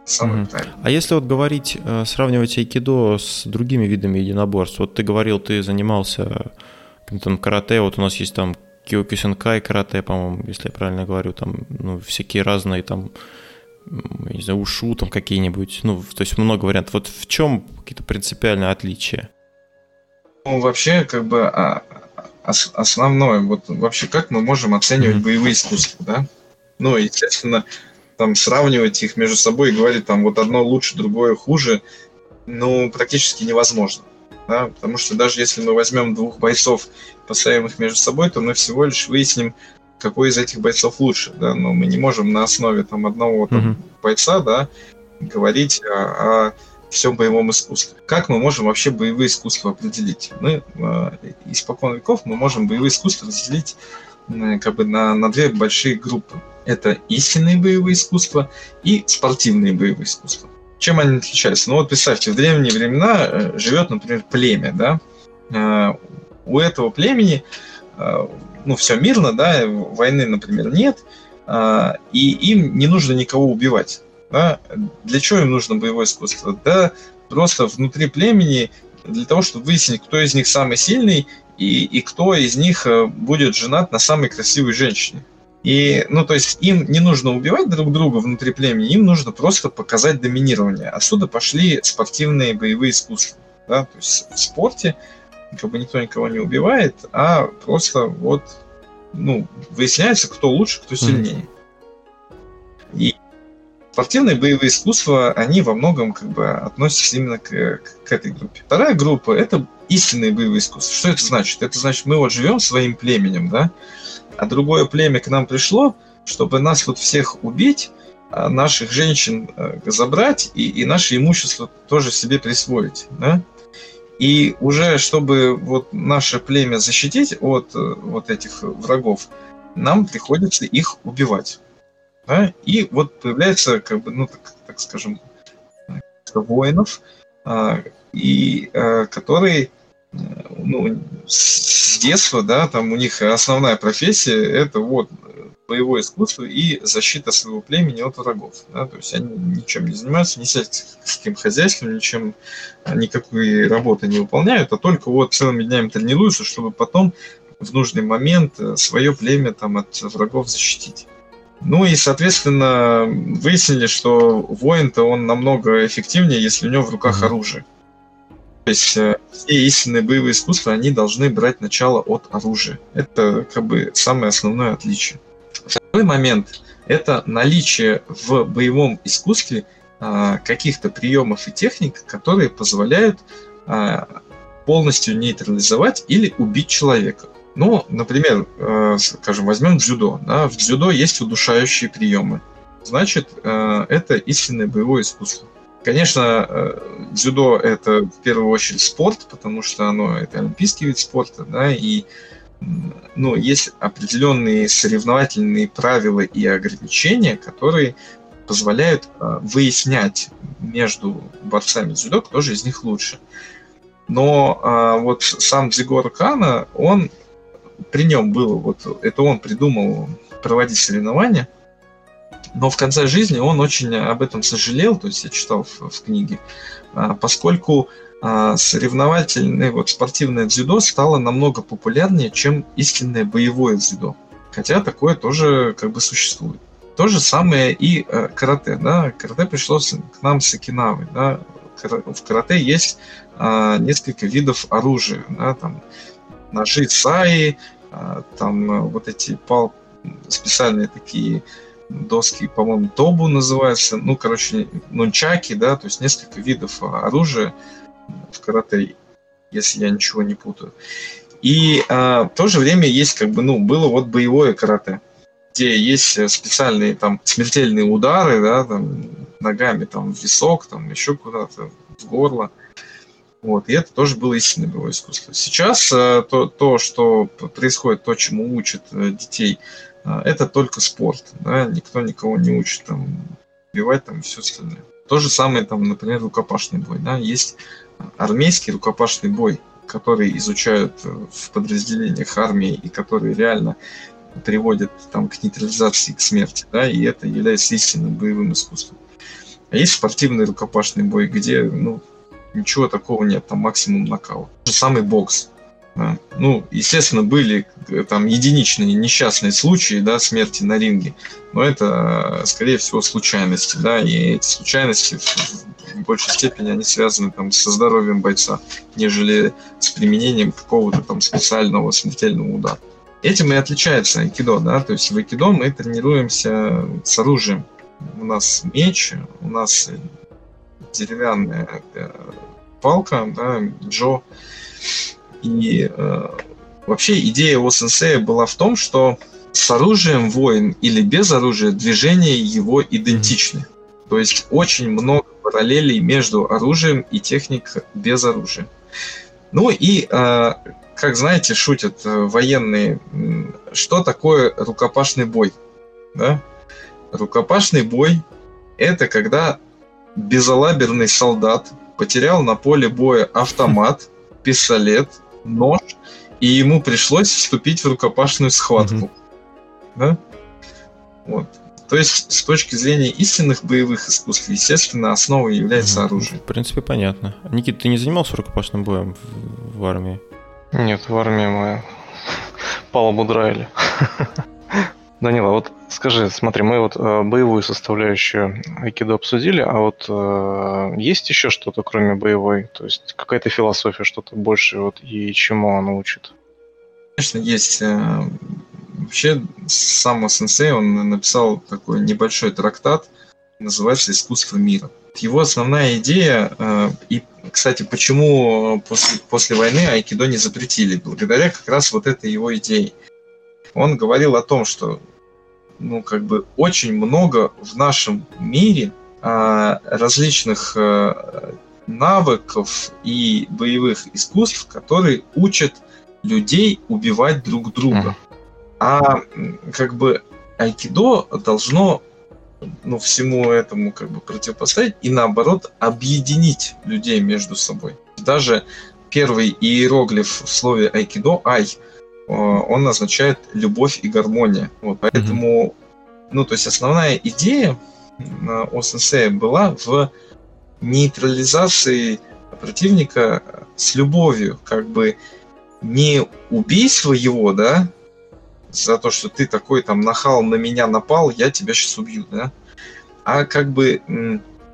самое правильное. А если вот говорить, э, сравнивать айкидо с другими видами единоборств, вот ты говорил, ты занимался там карате, вот у нас есть там Киокюсенкай карате, по-моему, если я правильно говорю, там, ну, всякие разные там, не знаю, ушу там какие-нибудь, ну, то есть много вариантов. Вот в чем какие-то принципиальные отличия? Ну, вообще, как бы, а, основное, вот вообще как мы можем оценивать mm-hmm. боевые искусства, да? Ну, естественно, там сравнивать их между собой и говорить, там, вот одно лучше, другое хуже, ну, практически невозможно. Да? Потому что даже если мы возьмем двух бойцов, поставим их между собой, то мы всего лишь выясним, какой из этих бойцов лучше. Да? Но мы не можем на основе там, одного там, mm-hmm. бойца да, говорить о, о всем боевом искусстве. Как мы можем вообще боевые искусства определить? Мы э, испокон веков мы можем боевые искусства разделить э, как бы на, на две большие группы. Это истинные боевые искусства и спортивные боевые искусства. Чем они отличаются? Ну вот представьте, в древние времена э, живет, например, племя, да, э, у этого племени, э, ну, все мирно, да, войны, например, нет, и им не нужно никого убивать. Да? Для чего им нужно боевое искусство? Да, просто внутри племени для того, чтобы выяснить, кто из них самый сильный и, и кто из них будет женат на самой красивой женщине. И, ну, то есть им не нужно убивать друг друга внутри племени, им нужно просто показать доминирование. Отсюда пошли спортивные боевые искусства. Да? То есть в спорте как бы никто никого не убивает, а просто вот, ну, выясняется, кто лучше, кто сильнее. И спортивные боевые искусства, они во многом как бы относятся именно к, к, этой группе. Вторая группа – это истинные боевые искусства. Что это значит? Это значит, мы вот живем своим племенем, да, а другое племя к нам пришло, чтобы нас тут всех убить, а наших женщин э, забрать и, и наше имущество тоже себе присвоить. Да? И уже чтобы вот наше племя защитить от э, вот этих врагов, нам приходится их убивать. Да? И вот появляется, как бы, ну, так, так скажем, воинов, а, и а, которые ну, с детства, да, там у них основная профессия это вот боевое искусство и защита своего племени от врагов. Да? То есть они ничем не занимаются, ни сельским хозяйством, ничем, никакой работы не выполняют, а только вот целыми днями тренируются, чтобы потом в нужный момент свое племя там от врагов защитить. Ну и, соответственно, выяснили, что воин-то он намного эффективнее, если у него в руках оружие. То есть э, все истинные боевые искусства, они должны брать начало от оружия. Это как бы самое основное отличие. Второй момент – это наличие в боевом искусстве а, каких-то приемов и техник, которые позволяют а, полностью нейтрализовать или убить человека. Ну, например, э, скажем, возьмем дзюдо. Да? В дзюдо есть удушающие приемы. Значит, э, это истинное боевое искусство. Конечно, э, дзюдо это в первую очередь спорт, потому что оно это олимпийский вид спорта, да, и ну, есть определенные соревновательные правила и ограничения, которые позволяют выяснять между борцами дзюдо, кто же из них лучше. Но э, вот сам Дзигор Кана, он при нем было, вот это он придумал проводить соревнования, но в конце жизни он очень об этом сожалел, то есть я читал в, в книге, а, поскольку а, соревновательное вот спортивное дзюдо стало намного популярнее, чем истинное боевое дзюдо. Хотя такое тоже как бы существует. То же самое и э, карате. Да? Карате пришло к нам с Окинавы. Да? В карате есть э, несколько видов оружия. Да? Там ножи саи, э, там э, вот эти пал специальные такие доски, по-моему, тобу называется, ну, короче, нунчаки, да, то есть несколько видов оружия в карате, если я ничего не путаю. И а, в то же время есть, как бы, ну, было вот боевое карате, где есть специальные там смертельные удары, да, там, ногами там в висок, там еще куда-то, в горло. Вот, и это тоже было истинное боевое искусство. Сейчас э, то, то, что происходит, то, чему учат э, детей, э, это только спорт. Да? Никто никого не учит там убивать там и все остальное. То же самое, там, например, рукопашный бой. Да? Есть армейский рукопашный бой, который изучают в подразделениях армии и который реально приводит там, к нейтрализации, к смерти. Да? И это является истинным боевым искусством. А есть спортивный рукопашный бой, где ну, ничего такого нет, там максимум нокаут. Тот же самый бокс. Да. Ну, естественно, были э, там единичные несчастные случаи, да, смерти на ринге, но это, скорее всего, случайности, да, и эти случайности в большей степени они связаны там со здоровьем бойца, нежели с применением какого-то там специального смертельного удара. Этим и отличается айкидо, да, то есть в айкидо мы тренируемся с оружием. У нас меч, у нас деревянная э, палка, да, Джо. И э, вообще идея у сенсея была в том, что с оружием воин или без оружия движения его идентичны. То есть очень много параллелей между оружием и техникой без оружия. Ну и, э, как знаете, шутят э, военные, что такое рукопашный бой? Да? Рукопашный бой – это когда безалаберный солдат потерял на поле боя автомат, пистолет, нож, и ему пришлось вступить в рукопашную схватку. Mm-hmm. Да? Вот. То есть, с точки зрения истинных боевых искусств, естественно, основой является mm-hmm. оружие. В принципе, понятно. Никита, ты не занимался рукопашным боем в, в армии? Нет, в армии мы палубу драили. Данила, вот скажи, смотри, мы вот э, боевую составляющую айкидо обсудили, а вот э, есть еще что-то, кроме боевой? То есть какая-то философия, что-то больше, вот, и чему она учит? Конечно, есть. Э, вообще, сам сенсей, он написал такой небольшой трактат, называется «Искусство мира». Его основная идея, э, и, кстати, почему после, после войны айкидо не запретили, благодаря как раз вот этой его идее – он говорил о том, что ну, как бы очень много в нашем мире а, различных а, навыков и боевых искусств, которые учат людей убивать друг друга. А как бы айкидо должно ну, всему этому как бы противопоставить и наоборот объединить людей между собой. Даже первый иероглиф в слове айкидо ай он означает любовь и гармония. Вот, поэтому, mm-hmm. ну, то есть основная идея о сенсея была в нейтрализации противника с любовью, как бы не убийство его, да, за то, что ты такой там нахал на меня напал, я тебя сейчас убью, да, а как бы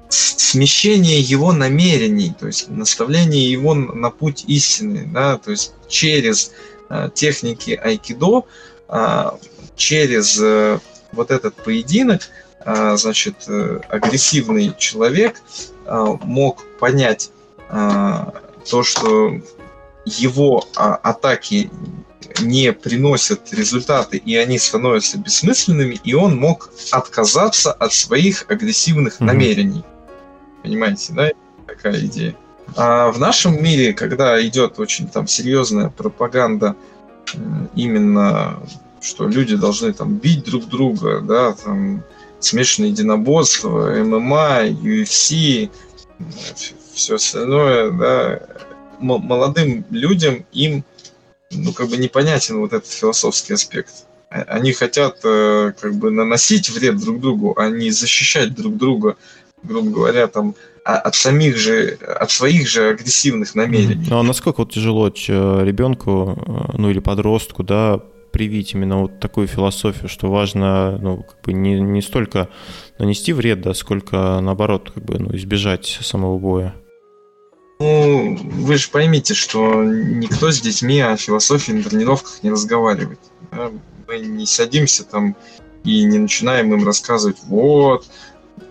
смещение его намерений, то есть наставление его на путь истины, да, то есть через Э, техники айкидо а, через э, вот этот поединок, а, значит, э, агрессивный человек а, мог понять то, что его атаки не приносят результаты, и они становятся бессмысленными, и он мог отказаться от своих агрессивных mm-hmm. намерений. Понимаете, да? Такая идея. А в нашем мире, когда идет очень там серьезная пропаганда именно, что люди должны там бить друг друга, да, там смешанные единоборства, ММА, UFC, все остальное, да, молодым людям им ну, как бы непонятен вот этот философский аспект. Они хотят э, как бы наносить вред друг другу, а не защищать друг друга, грубо говоря, там а от самих же, от своих же агрессивных намерений. Ну а насколько вот тяжело ребенку, э, ну или подростку, да, привить именно вот такую философию, что важно, ну, как бы не, не столько нанести вред, да, сколько наоборот, как бы, ну, избежать самого боя. Ну, вы же поймите, что никто с детьми о философии на тренировках не разговаривает. Да? Мы не садимся там и не начинаем им рассказывать, вот, э,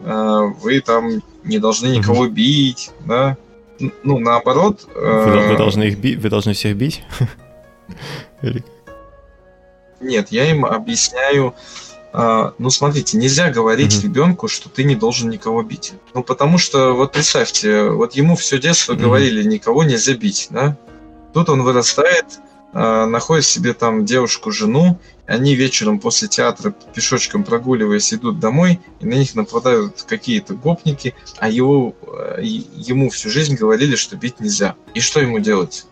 вы там не должны никого mm-hmm. бить, да. Ну, наоборот. Вы, э... вы должны их бить, вы должны всех бить? Нет, я им объясняю а, ну, смотрите, нельзя говорить mm-hmm. ребенку, что ты не должен никого бить. Ну, потому что, вот представьте, вот ему все детство mm-hmm. говорили, никого нельзя бить, да? Тут он вырастает, находит себе там девушку, жену, они вечером после театра пешочком прогуливаясь идут домой, и на них нападают какие-то гопники, а его, э, ему всю жизнь говорили, что бить нельзя. И что ему делать?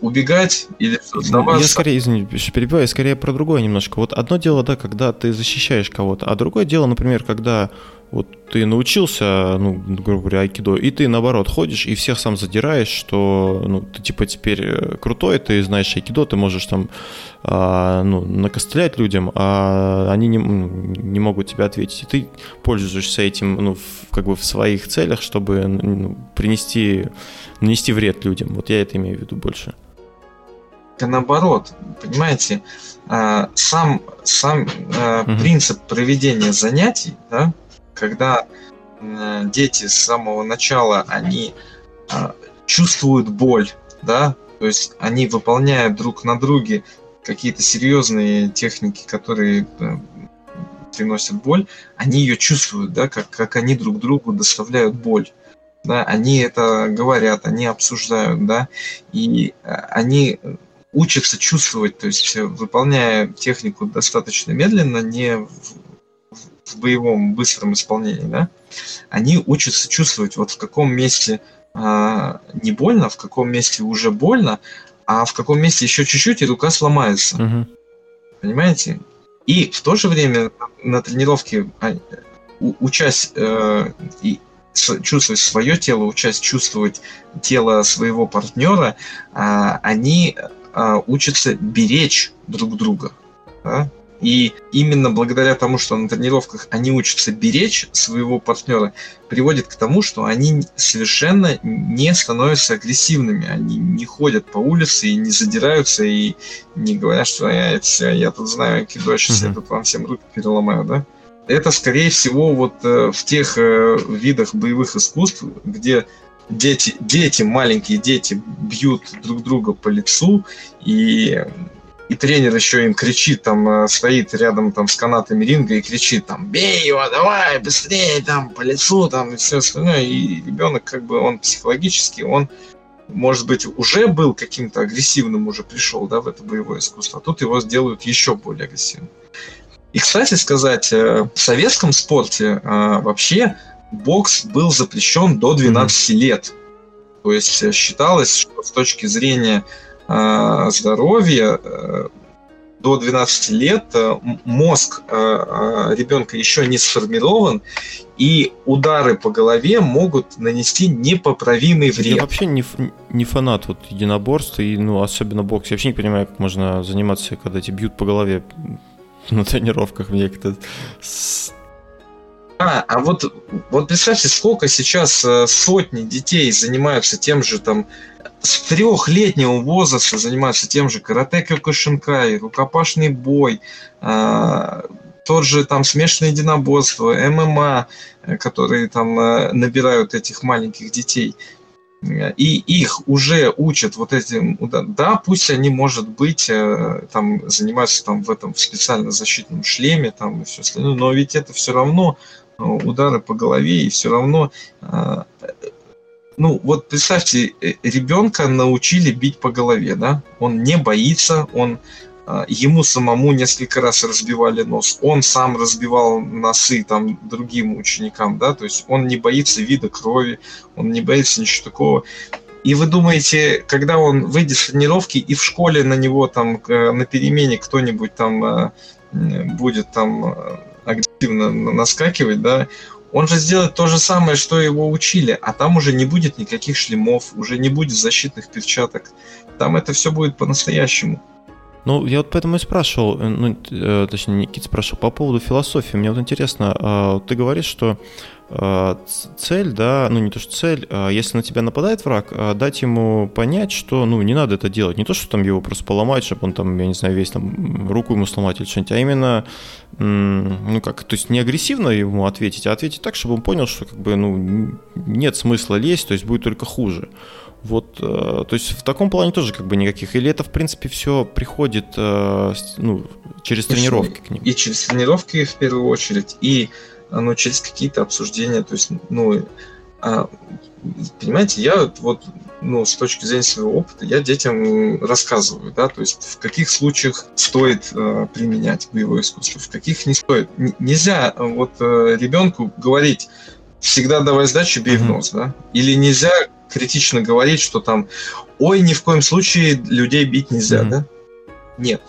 Убегать или сдаваться. Я скорее, извини, перебиваю, я скорее про другое немножко. Вот одно дело, да, когда ты защищаешь кого-то, а другое дело, например, когда вот ты научился, ну, грубо говоря, айкидо, и ты, наоборот, ходишь и всех сам задираешь, что, ну, ты, типа, теперь э, крутой, ты знаешь айкидо, ты можешь там, а, ну, накостылять людям, а они не, не могут тебе ответить. И ты пользуешься этим, ну, в, как бы в своих целях, чтобы ну, принести нанести вред людям. Вот я это имею в виду больше. Это наоборот, понимаете, а, сам, сам угу. принцип проведения занятий, да, когда дети с самого начала, они а, чувствуют боль, да, то есть они выполняют друг на друге какие-то серьезные техники, которые приносят боль, они ее чувствуют, да, как, как они друг другу доставляют боль да, они это говорят, они обсуждают, да, и э, они учатся чувствовать, то есть э, выполняя технику достаточно медленно, не в, в боевом быстром исполнении, да, они учатся чувствовать, вот в каком месте а, не больно, в каком месте уже больно, а в каком месте еще чуть-чуть и рука сломается. Угу. Понимаете? И в то же время на тренировке, а, учась э, и чувствовать свое тело, учась чувствовать тело своего партнера, а, они а, учатся беречь друг друга. Да? И именно благодаря тому, что на тренировках они учатся беречь своего партнера, приводит к тому, что они совершенно не становятся агрессивными. Они не ходят по улице и не задираются, и не говорят, что я, я тут знаю кидо, сейчас mm-hmm. я тут вам всем руки переломаю, да? Это, скорее всего, вот э, в тех э, видах боевых искусств, где дети, дети, маленькие дети бьют друг друга по лицу, и, и тренер еще им кричит, там, э, стоит рядом там с канатами ринга и кричит, там, бей его, давай, быстрее, там, по лицу, там, и все остальное, и ребенок, как бы, он психологически, он может быть, уже был каким-то агрессивным, уже пришел, да, в это боевое искусство, а тут его сделают еще более агрессивным. И, кстати сказать, э, в советском спорте э, вообще бокс был запрещен до 12 mm-hmm. лет. То есть э, считалось, что с точки зрения здоровья до 12 лет мозг ребенка еще не сформирован, и удары по голове могут нанести непоправимый вред. Я вообще не, не фанат вот единоборства, и ну, особенно бокс. Я вообще не понимаю, как можно заниматься, когда тебе бьют по голове на тренировках мне как-то... А, а вот, вот представьте, сколько сейчас э, сотни детей занимаются тем же там с трехлетнего возраста занимаются тем же карате кокошинкай, рукопашный бой, э, тот же там смешанное единоборство, ММА, э, которые там э, набирают этих маленьких детей и их уже учат вот этим, да, пусть они, может быть, э, там занимаются там в этом в специально защитном шлеме, там и все остальное, но ведь это все равно э, удары по голове, и все равно, э, ну, вот представьте, ребенка научили бить по голове, да, он не боится, он ему самому несколько раз разбивали нос, он сам разбивал носы там другим ученикам, да, то есть он не боится вида крови, он не боится ничего такого. И вы думаете, когда он выйдет с тренировки и в школе на него там на перемене кто-нибудь там э, будет там э, активно наскакивать, да, он же сделает то же самое, что его учили, а там уже не будет никаких шлемов, уже не будет защитных перчаток. Там это все будет по-настоящему. Ну, я вот поэтому и спрашивал, э, ну, э, точнее, Никит спрашивал по поводу философии. Мне вот интересно, а, ты говоришь, что а, цель, да, ну не то что цель, а если на тебя нападает враг, дать ему понять, что, ну, не надо это делать. Не то, что там его просто поломать, чтобы он там, я не знаю, весь там руку ему сломать или что-нибудь, а именно, ну как, то есть не агрессивно ему ответить, а ответить так, чтобы он понял, что как бы, ну, нет смысла лезть, то есть будет только хуже Вот, э, то есть в таком плане тоже как бы никаких. Или это, в принципе, все приходит э, ну, через тренировки к ним? И через тренировки в первую очередь, и ну, через какие-то обсуждения. То есть, ну, а, понимаете, я вот ну, с точки зрения своего опыта, я детям рассказываю, да, то есть в каких случаях стоит э, применять боевое искусство, в каких не стоит. Н- нельзя э, вот э, ребенку говорить всегда давай сдачу, бей в нос, да, или нельзя критично говорить, что там, ой, ни в коем случае людей бить нельзя, mm-hmm. да? Нет.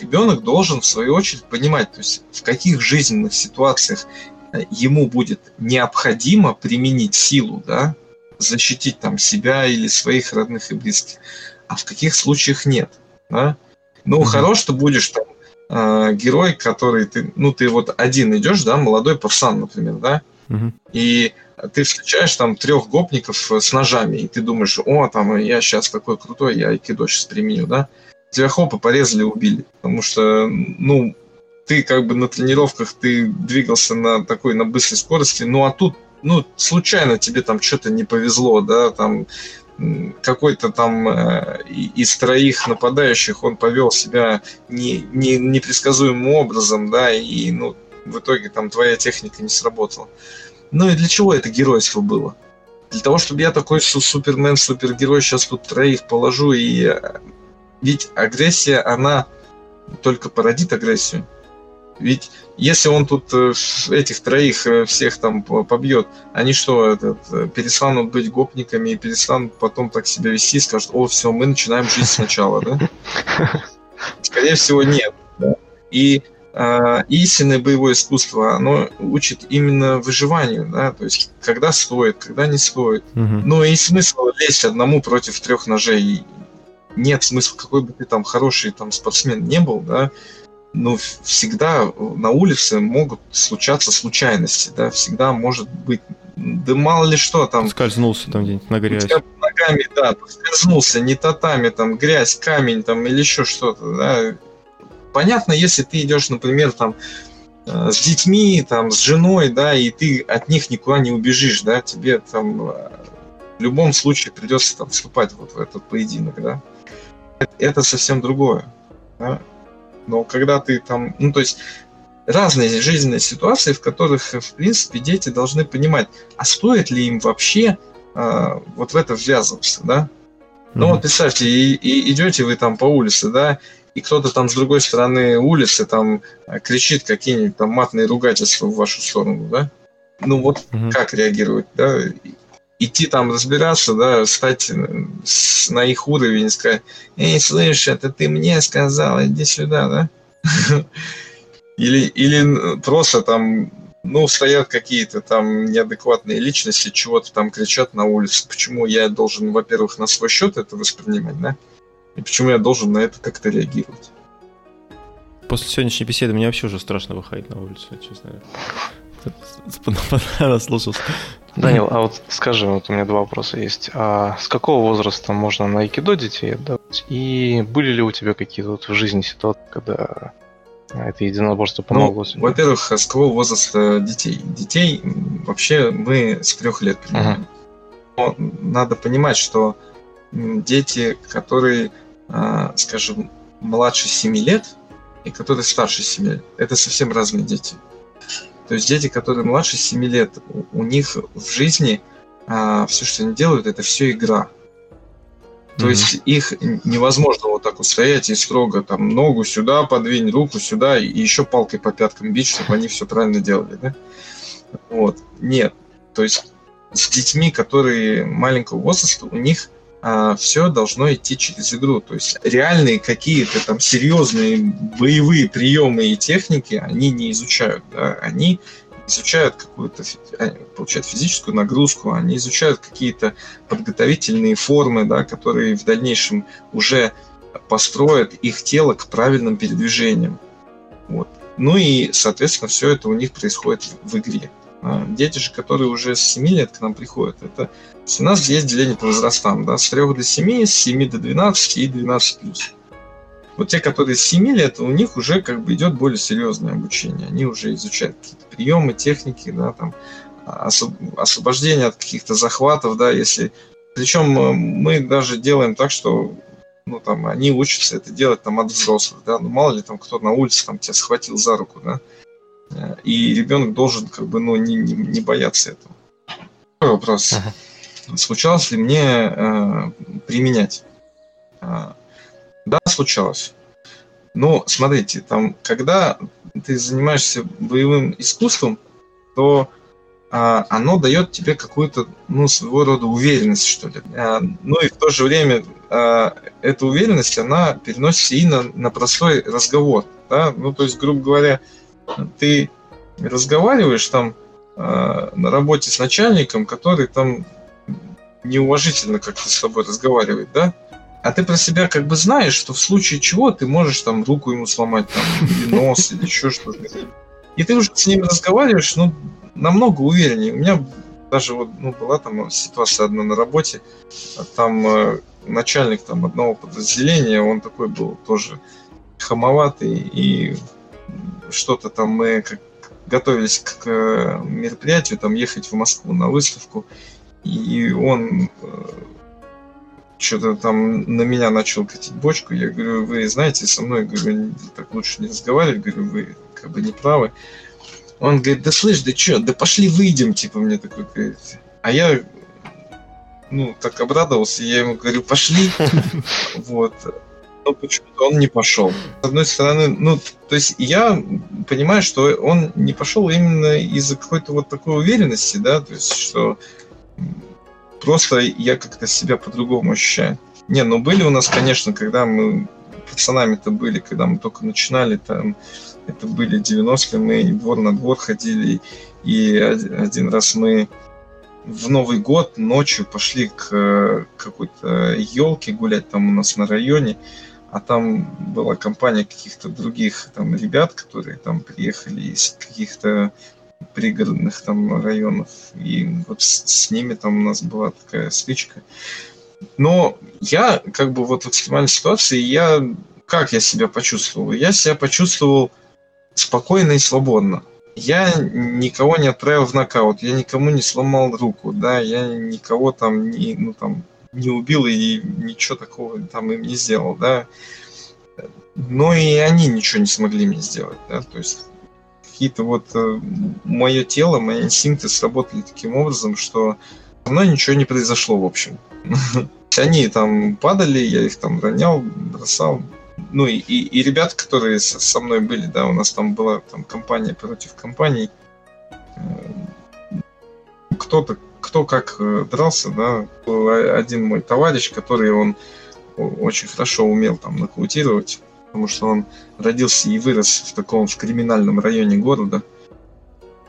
Ребенок должен, в свою очередь, понимать, то есть в каких жизненных ситуациях э, ему будет необходимо применить силу, да, защитить там себя или своих родных и близких, а в каких случаях нет. Да? Ну, mm-hmm. хорош ты будешь там э, герой, который ты, ну, ты вот один идешь, да, молодой пацан, например, да, mm-hmm. и ты встречаешь там трех гопников с ножами, и ты думаешь, о, там, я сейчас такой крутой, я айкидо сейчас применю, да, тебя хопа порезали, убили, потому что, ну, ты как бы на тренировках ты двигался на такой на быстрой скорости, ну а тут ну, случайно тебе там что-то не повезло, да, там какой-то там э, из троих нападающих он повел себя не, не, непредсказуемым образом, да, и ну, в итоге там твоя техника не сработала. Ну и для чего это геройство было? Для того, чтобы я такой супермен, супергерой сейчас тут троих положу и... Э, ведь агрессия, она только породит агрессию. Ведь если он тут э, этих троих э, всех там побьет, они что, этот, перестанут быть гопниками и перестанут потом так себя вести и скажут, о, все, мы начинаем жить сначала, да? Скорее всего, нет. И э, истинное боевое искусство, оно учит именно выживанию, да, то есть когда стоит, когда не стоит. Угу. Но и смысл лезть одному против трех ножей нет смысла, какой бы ты там хороший там спортсмен не был, да, ну, всегда на улице могут случаться случайности, да, всегда может быть, да мало ли что там. Скользнулся там где-нибудь на грязь. Ногами, да, скользнулся, не татами, там, грязь, камень, там, или еще что-то, да. Понятно, если ты идешь, например, там, э, с детьми, там, с женой, да, и ты от них никуда не убежишь, да, тебе там э, в любом случае придется там вступать вот в этот поединок, да. Это совсем другое. Да? Но когда ты там, ну то есть разные жизненные ситуации, в которых, в принципе, дети должны понимать, а стоит ли им вообще э, вот в это ввязываться, да? Ну mm-hmm. вот представьте, и, и идете вы там по улице, да, и кто-то там с другой стороны улицы там кричит какие-нибудь там матные ругательства в вашу сторону, да? Ну вот mm-hmm. как реагировать, да? идти там разбираться, да, стать на их уровень и сказать, эй, слышь, это ты мне сказал, иди сюда, да? Или, или просто там, ну, стоят какие-то там неадекватные личности, чего-то там кричат на улице. Почему я должен, во-первых, на свой счет это воспринимать, да? И почему я должен на это как-то реагировать? После сегодняшней беседы мне вообще уже страшно выходить на улицу, честно. Наслушался. Данил, а вот скажи, вот у меня два вопроса есть. А с какого возраста можно на айкидо детей отдавать? И были ли у тебя какие-то вот в жизни ситуации, когда это единоборство ну, помогло? Ну, во-первых, с какого возраста детей? Детей вообще мы с трех лет принимаем. Uh-huh. Но надо понимать, что дети, которые, а, скажем, младше 7 лет и которые старше 7 лет, это совсем разные дети. То есть дети, которые младше 7 лет, у них в жизни а, все, что они делают, это все игра. То mm-hmm. есть их невозможно вот так устоять и строго там ногу сюда подвинь, руку сюда и еще палкой по пяткам бить, чтобы они все правильно делали, да? Вот. Нет. То есть с детьми, которые маленького возраста, у них а, все должно идти через игру. То есть реальные какие-то там серьезные боевые приемы и техники они не изучают. Да? Они изучают какую-то, а, получают физическую нагрузку, они изучают какие-то подготовительные формы, да, которые в дальнейшем уже построят их тело к правильным передвижениям. Вот. Ну и, соответственно, все это у них происходит в игре. А, дети же, которые уже с 7 лет к нам приходят, это у нас есть деление по возрастам, да, с 3 до 7, с 7 до 12 и 12 плюс. Вот те, которые с 7 лет, у них уже как бы идет более серьезное обучение. Они уже изучают какие-то приемы, техники, да, там, освобождение от каких-то захватов, да, если Причем э, мы даже делаем так, что ну, там, они учатся это делать там от взрослых, да, ну, мало ли там кто на улице там тебя схватил за руку, да, и ребенок должен как бы, ну, не, не, не бояться этого. Второй вопрос. Uh-huh. Случалось ли мне э, применять? Э, да, случалось. Но смотрите, там, когда ты занимаешься боевым искусством, то а, оно дает тебе какую-то, ну, своего рода уверенность, что ли. А, ну и в то же время а, эта уверенность, она переносится и на, на простой разговор. Да? Ну, то есть, грубо говоря, ты разговариваешь там на работе с начальником, который там неуважительно как-то с тобой разговаривает, да? А ты про себя как бы знаешь, что в случае чего ты можешь там руку ему сломать, там, или нос, или еще что-то. И ты уже с ним разговариваешь, ну, намного увереннее. У меня даже вот ну, была там ситуация одна на работе, там э, начальник там одного подразделения, он такой был тоже хамоватый, и что-то там мы как готовились к э, мероприятию, там ехать в Москву на выставку, и он э, что-то там на меня начал катить бочку. Я говорю, вы знаете, со мной, говорю, так лучше не разговаривать, говорю, вы как бы не правы. Он говорит, да слышь, да что, да пошли выйдем, типа мне такой говорит. А я, ну, так обрадовался, я ему говорю, пошли. Вот. Но почему-то он не пошел. С одной стороны, ну, то есть я понимаю, что он не пошел именно из-за какой-то вот такой уверенности, да, то есть что просто я как-то себя по-другому ощущаю. Не, ну были у нас, конечно, когда мы пацанами-то были, когда мы только начинали, там это были 90-е, мы двор на двор ходили, и один раз мы в Новый год ночью пошли к какой-то елке гулять там у нас на районе, а там была компания каких-то других там ребят, которые там приехали из каких-то пригородных там районов, и вот с, с ними там у нас была такая стычка. Но я как бы вот в экстремальной ситуации, я как я себя почувствовал? Я себя почувствовал спокойно и свободно. Я никого не отправил в нокаут, я никому не сломал руку, да, я никого там не, ну, там, не убил и ничего такого там им не сделал, да. Но и они ничего не смогли мне сделать, да, то есть какие-то вот э, мое тело, мои инстинкты сработали таким образом, что со мной ничего не произошло, в общем. Они там падали, я их там ронял, бросал, ну и, и, и ребята, которые со, со мной были, да, у нас там была там компания против компаний. Э, кто-то, кто как э, дрался, да, был один мой товарищ, который он очень хорошо умел там нокаутировать, потому что он родился и вырос в таком в криминальном районе города.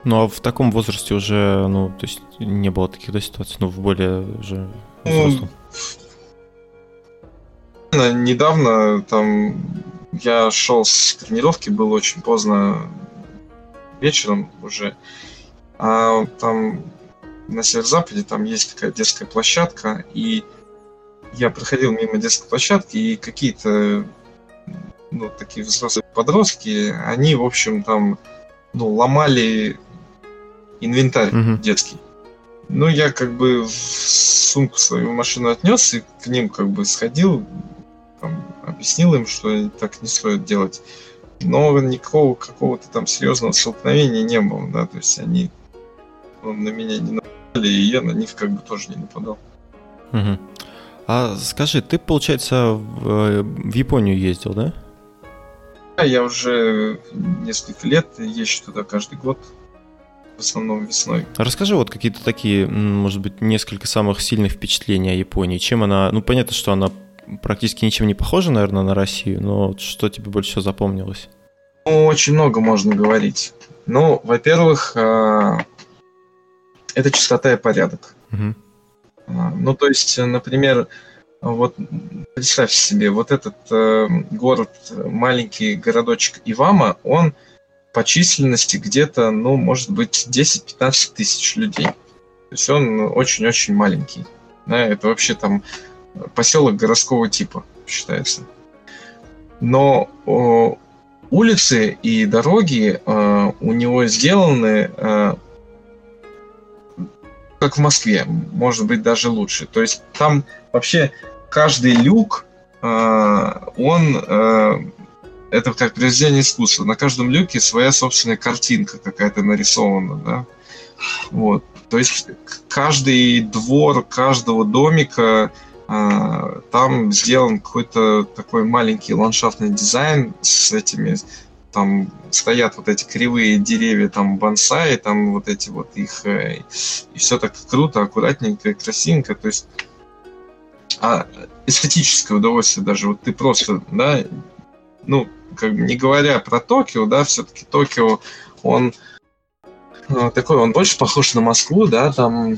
Ну а в таком возрасте уже, ну, то есть не было таких да, ситуаций, ну, в более уже ну, взрослом. Ну, недавно там я шел с тренировки, было очень поздно вечером уже, а там на северо-западе там есть такая детская площадка, и я проходил мимо детской площадки, и какие-то ну, такие взрослые подростки, они, в общем, там ну, ломали инвентарь uh-huh. детский. Ну, я как бы в сумку свою машину отнес и к ним как бы сходил, там, объяснил им, что так не стоит делать. Но никакого какого-то там серьезного столкновения не было, да, то есть они ну, на меня не и я на них как бы тоже не нападал. Угу. А скажи, ты, получается, в, в Японию ездил, да? Да, я уже несколько лет езжу туда каждый год, в основном весной. Расскажи вот какие-то такие, может быть, несколько самых сильных впечатлений о Японии. Чем она, ну понятно, что она практически ничем не похожа, наверное, на Россию, но что тебе больше всего запомнилось? Ну, очень много можно говорить. Ну, во-первых, а, это чистота и порядок. Угу. Ну, то есть, например, вот представь себе, вот этот э, город, маленький городочек Ивама, он по численности где-то, ну, может быть, 10-15 тысяч людей. То есть он очень-очень маленький. Да, это вообще там поселок городского типа считается. Но о, улицы и дороги э, у него сделаны э, как в Москве, может быть даже лучше. То есть там вообще каждый люк, э, он э, это как произведение искусства. На каждом люке своя собственная картинка какая-то нарисована, да. Вот. То есть каждый двор каждого домика э, там сделан какой-то такой маленький ландшафтный дизайн с этими там стоят вот эти кривые деревья, там бонсай, там вот эти вот их, э, и все так круто, аккуратненько, красивенько, то есть а эстетическое удовольствие даже, вот ты просто, да, ну, как бы не говоря про Токио, да, все-таки Токио, он э, такой, он больше похож на Москву, да, там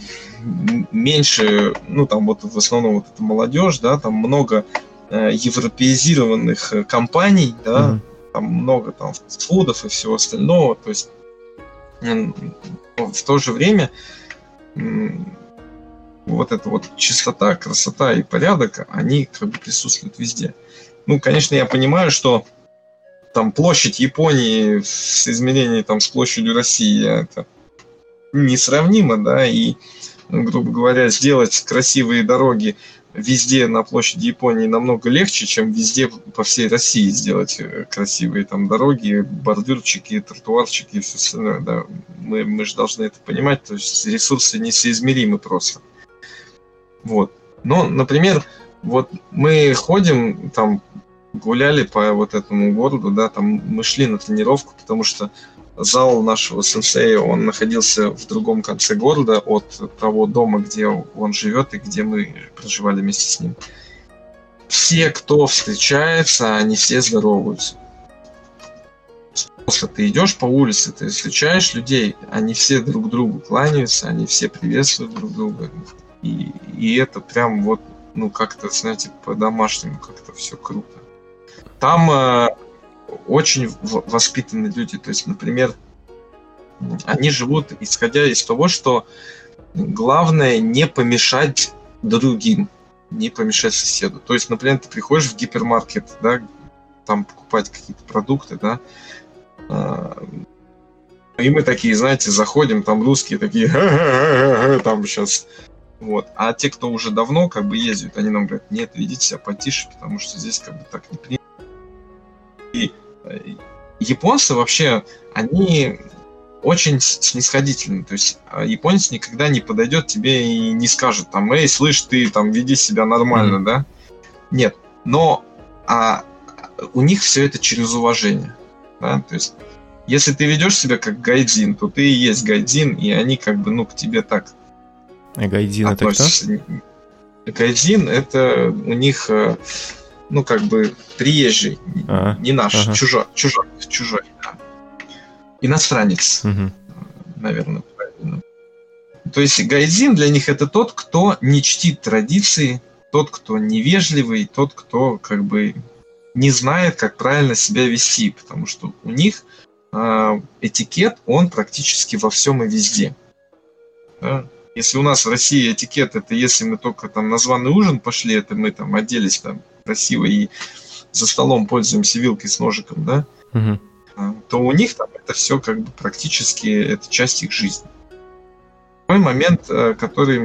меньше, ну, там вот в основном вот эта молодежь, да, там много э, европеизированных э, компаний, да, mm-hmm там много там фудов и всего остального, то есть в то же время вот эта вот чистота, красота и порядок, они как бы присутствуют везде. Ну, конечно, я понимаю, что там площадь Японии с измерением там с площадью России это несравнимо, да, и, ну, грубо говоря, сделать красивые дороги везде на площади Японии намного легче, чем везде по всей России сделать э, красивые там дороги, бордюрчики, тротуарчики и все остальное. Да. Мы, мы же должны это понимать, то есть ресурсы несоизмеримы просто. Вот. Но, например, вот мы ходим там гуляли по вот этому городу, да, там мы шли на тренировку, потому что зал нашего сенсея, он находился в другом конце города от того дома, где он живет и где мы проживали вместе с ним. Все, кто встречается, они все здороваются. Просто ты идешь по улице, ты встречаешь людей, они все друг другу кланяются, они все приветствуют друг друга. И, и это прям вот, ну, как-то, знаете, по-домашнему как-то все круто. Там э, очень воспитанные люди. То есть, например, они живут исходя из того, что главное не помешать другим, не помешать соседу. То есть, например, ты приходишь в гипермаркет, да, там покупать какие-то продукты, да, а, и мы такие, знаете, заходим, там русские такие, там сейчас, вот. А те, кто уже давно как бы ездят, они нам говорят, нет, ведите себя потише, потому что здесь как бы так не принято японцы вообще, они очень снисходительны. То есть а, японец никогда не подойдет тебе и не скажет там, эй, слышь, ты там веди себя нормально, mm-hmm. да? Нет. Но а, у них все это через уважение. Да? То есть, если ты ведешь себя как гайдзин, то ты и есть гайдзин, и они как бы, ну, к тебе так а гайдзин это кто? Гайдзин это у них э, ну, как бы, приезжий, а, не наш, ага. чужой, чужой, чужой, да. Иностранец, угу. наверное, правильно. То есть гайдзин для них это тот, кто не чтит традиции, тот, кто невежливый, тот, кто как бы не знает, как правильно себя вести, потому что у них э, этикет, он практически во всем и везде. Да? Если у нас в России этикет это если мы только там на званый ужин пошли, это мы там оделись там красиво и за столом пользуемся вилкой с ножиком, да, угу. то у них там это все как бы практически это часть их жизни. Мой момент, э, который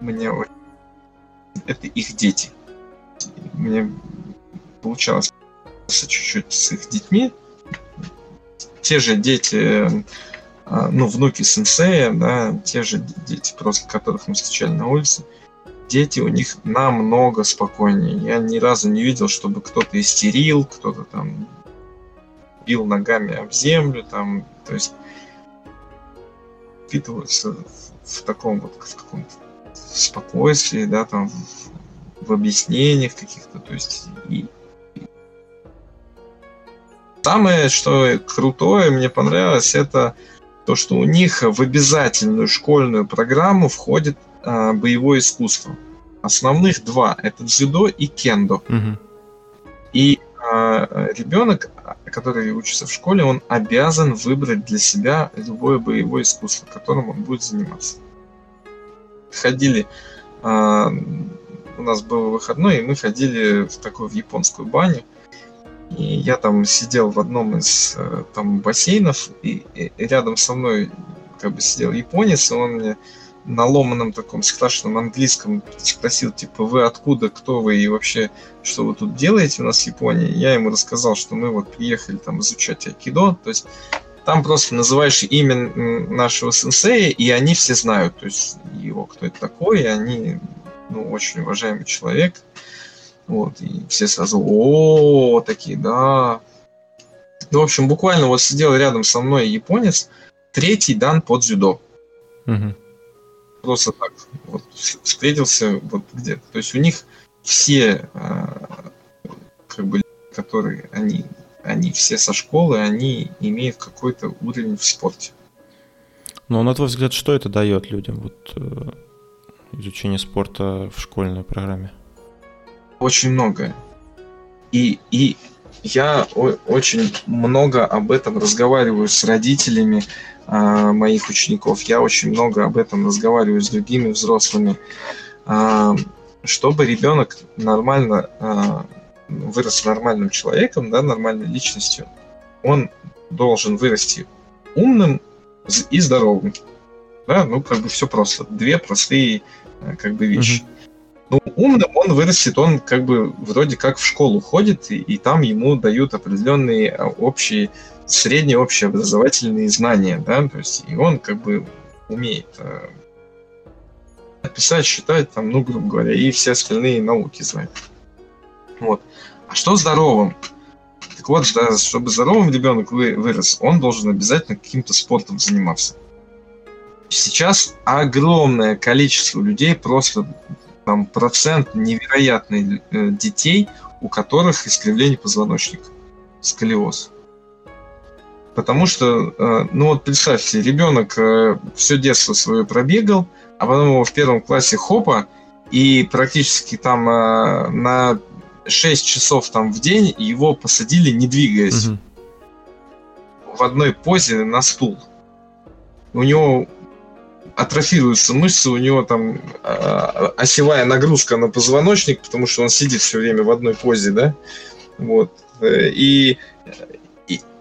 мне это их дети. Мне получалось чуть-чуть с их детьми. Те же дети, э, ну, внуки сенсея, да, те же дети, просто которых мы встречали на улице, дети у них намного спокойнее. Я ни разу не видел, чтобы кто-то истерил, кто-то там бил ногами об землю, там, то есть впитываются в, в таком вот в каком-то спокойствии, да, там в, в объяснениях каких-то, то есть и, Самое, что крутое, мне понравилось, это то, что у них в обязательную школьную программу входит а, боевое искусство. Основных два это дзюдо и кендо. Угу. И а, ребенок, который учится в школе, он обязан выбрать для себя любое боевое искусство, которым он будет заниматься. Ходили, а, у нас был выходной, и мы ходили в такую в японскую баню. И я там сидел в одном из э, там бассейнов, и, и рядом со мной как бы сидел японец, и он мне на ломаном таком страшном английском спросил, типа, вы откуда, кто вы и вообще, что вы тут делаете у нас в Японии. Я ему рассказал, что мы вот приехали там изучать айкидо, то есть там просто называешь имя нашего сенсея, и они все знают, то есть его, кто это такой, и они, ну, очень уважаемый человек. Вот, и все сразу, о, такие, да. Ну, в общем, буквально вот сидел рядом со мной японец, третий дан под дзюдо. Угу просто так вот встретился вот где-то. То есть у них все, а, как бы, которые они, они все со школы, они имеют какой-то уровень в спорте. Ну, на твой взгляд, что это дает людям, вот э, изучение спорта в школьной программе? Очень многое. И, и я очень много об этом разговариваю с родителями, моих учеников. Я очень много об этом разговариваю с другими взрослыми. А, чтобы ребенок нормально а, вырос нормальным человеком, да, нормальной личностью, он должен вырасти умным и здоровым. Да, ну, как бы все просто. Две простые как бы вещи. Mm-hmm. Ну, умным он вырастет, он как бы вроде как в школу ходит, и, и там ему дают определенные общие средние общеобразовательные знания, да, то есть и он как бы умеет э, писать, считать, там, ну, грубо говоря, и все остальные науки знает. Вот. А что здоровым? Так вот, да, чтобы здоровым ребенок вы, вырос, он должен обязательно каким-то спортом заниматься. Сейчас огромное количество людей, просто там процент невероятный э, детей, у которых искривление позвоночника, сколиоз. Потому что, э, ну вот представьте, ребенок э, все детство свое пробегал, а потом его в первом классе хопа, и практически там э, на 6 часов там в день его посадили, не двигаясь, угу. в одной позе на стул. У него атрофируются мышцы, у него там осевая нагрузка на позвоночник, потому что он сидит все время в одной позе, да, вот. И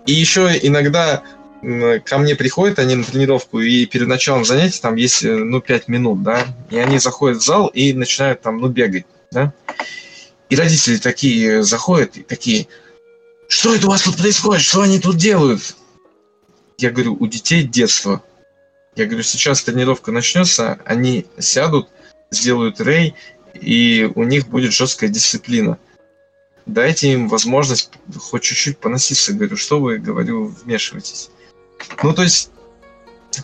и еще иногда ко мне приходят они на тренировку, и перед началом занятий там есть, э, ну, 5 минут, да, и они заходят в зал и начинают там, ну, бегать, да. И родители такие заходят и такие, что это у вас тут происходит, что они тут делают? Я говорю, у детей детство. Я говорю, сейчас тренировка начнется, они сядут, сделают рей, и у них будет жесткая дисциплина дайте им возможность хоть чуть-чуть поноситься. Говорю, что вы, говорю, вмешиваетесь. Ну, то есть,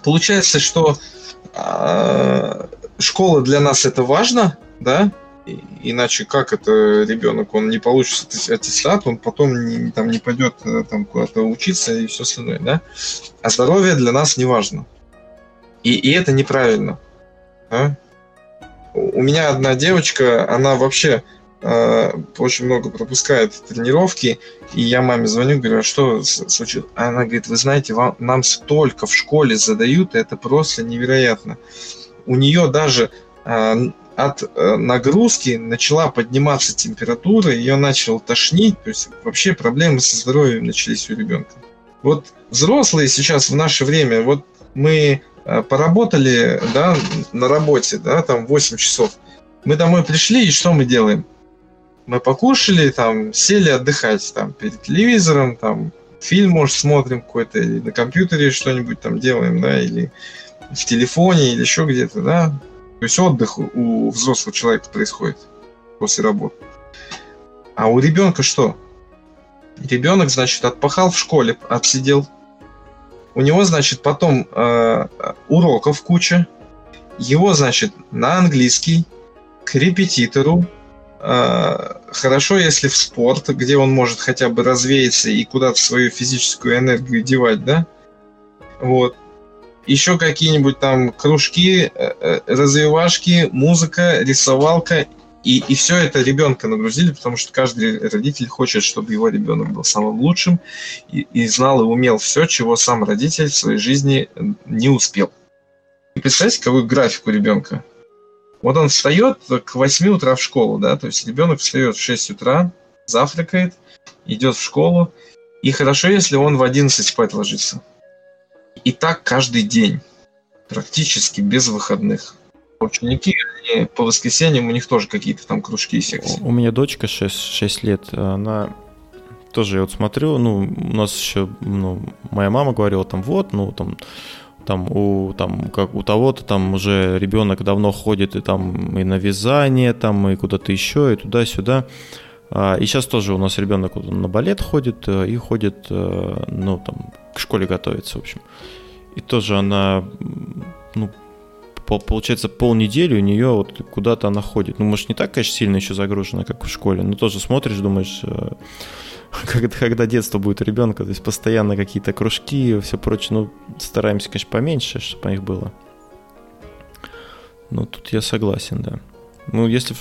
получается, что э, школа для нас это важно, да, иначе как это ребенок, он не получит аттестат, он потом не, там, не пойдет э, там куда-то учиться и все остальное, да? А здоровье для нас не важно. И, и это неправильно. Да? У меня одна девочка, она вообще очень много пропускает тренировки, и я маме звоню, говорю, а что случилось? Она говорит, вы знаете, вам, нам столько в школе задают, это просто невероятно. У нее даже э, от э, нагрузки начала подниматься температура, ее начал тошнить, то есть вообще проблемы со здоровьем начались у ребенка. Вот взрослые сейчас в наше время, вот мы э, поработали да, на работе, да, там 8 часов, мы домой пришли, и что мы делаем? Мы покушали, там, сели отдыхать, там, перед телевизором, там, фильм, может, смотрим какой-то, или на компьютере что-нибудь там делаем, да, или в телефоне, или еще где-то, да. То есть отдых у взрослого человека происходит после работы. А у ребенка что? Ребенок, значит, отпахал в школе, отсидел. У него, значит, потом э, уроков куча. Его, значит, на английский, к репетитору, Э, хорошо, если в спорт, где он может хотя бы развеяться и куда-то свою физическую энергию девать, да? Вот. Еще какие-нибудь там кружки, э, э, развивашки, музыка, рисовалка. И, и все это ребенка нагрузили, потому что каждый родитель хочет, чтобы его ребенок был самым лучшим и, и знал и умел все, чего сам родитель в своей жизни не успел. И представьте, какую графику ребенка. Вот он встает к 8 утра в школу, да, то есть ребенок встает в 6 утра, завтракает, идет в школу, и хорошо, если он в 11 спать ложится. И так каждый день. практически без выходных. Ученики, они, по воскресеньям у них тоже какие-то там кружки и секции. У меня дочка 6, 6 лет, она тоже, я вот смотрю, ну, у нас еще, ну, моя мама говорила там, вот, ну, там, там у там как у того-то там уже ребенок давно ходит и там и на вязание там и куда-то еще и туда-сюда. А, и сейчас тоже у нас ребенок на балет ходит э, и ходит э, ну там к школе готовится в общем. И тоже она ну получается полнедели у нее вот куда-то она ходит. Ну может не так конечно сильно еще загружена как в школе но тоже смотришь думаешь э, когда, когда детство будет у ребенка, то есть постоянно какие-то кружки и все прочее, ну, стараемся, конечно, поменьше, чтобы их было. Ну, тут я согласен, да. Ну, если...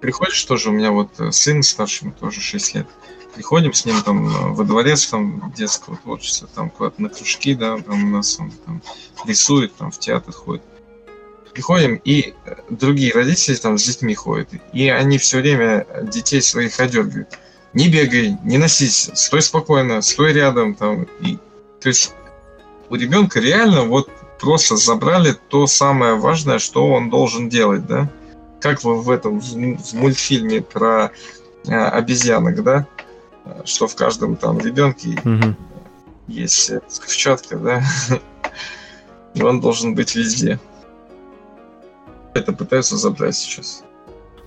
Приходишь тоже, у меня вот э, сын старший, тоже 6 лет. Приходим с ним там э, во дворец там детского творчества, там куда-то на кружки, да, там у нас он там рисует, там в театр ходит. Приходим, и э, другие родители там с детьми ходят, и они все время детей своих одергивают не бегай, не носись, стой спокойно, стой рядом. Там, и, то есть у ребенка реально вот просто забрали то самое важное, что он должен делать, да? Как вы в этом в мультфильме про э, обезьянок, да? Что в каждом там ребенке угу. есть взрывчатка, да? И он должен быть везде. Это пытаются забрать сейчас.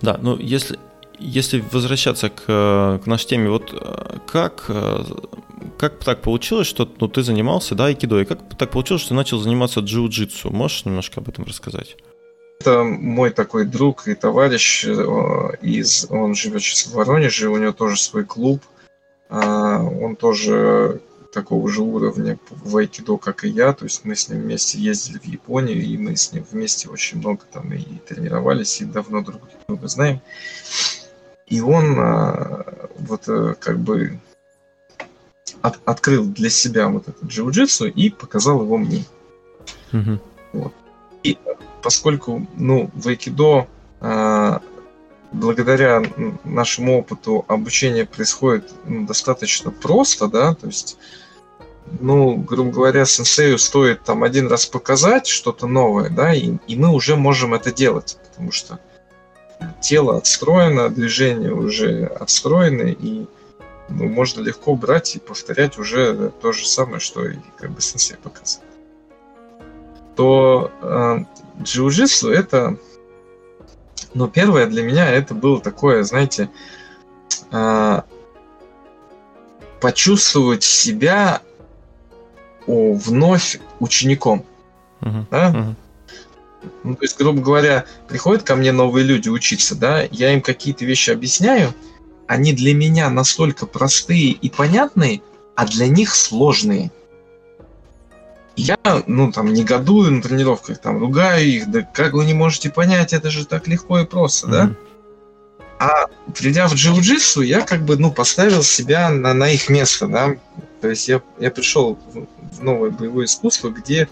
Да, ну если если возвращаться к, к нашей теме, вот э, как, э, как так получилось, что ну, ты занимался, да, айкидо, и как так получилось, что ты начал заниматься джиу-джитсу? Можешь немножко об этом рассказать? Это мой такой друг и товарищ, э, из, он живет сейчас в Воронеже, у него тоже свой клуб, а, он тоже такого же уровня в айкидо, как и я, то есть мы с ним вместе ездили в Японию, и мы с ним вместе очень много там и тренировались, и давно друг друга знаем. И он а, вот э, как бы от, открыл для себя вот этот джиу-джитсу и показал его мне. Mm-hmm. Вот. И поскольку, ну, в айкидо благодаря нашему опыту обучение происходит ну, достаточно просто, да, то есть, ну, грубо говоря, сенсею стоит там один раз показать что-то новое, да, и, и мы уже можем это делать, потому что тело отстроено, движения уже отстроены, и ну, можно легко брать и повторять уже то же самое, что и как бы сенсей показал. То э, джиу-джитсу это, ну, первое для меня это было такое, знаете, э, почувствовать себя о, вновь учеником. Uh-huh. Да? Uh-huh. Ну, то есть, грубо говоря, приходят ко мне новые люди учиться, да, я им какие-то вещи объясняю, они для меня настолько простые и понятные, а для них сложные. Я, ну, там, негодую на тренировках, там, ругаю их, да как вы не можете понять, это же так легко и просто, mm-hmm. да? А придя в джиу-джитсу, я как бы, ну, поставил себя на, на их место, да? То есть я, я пришел в, в новое боевое искусство, где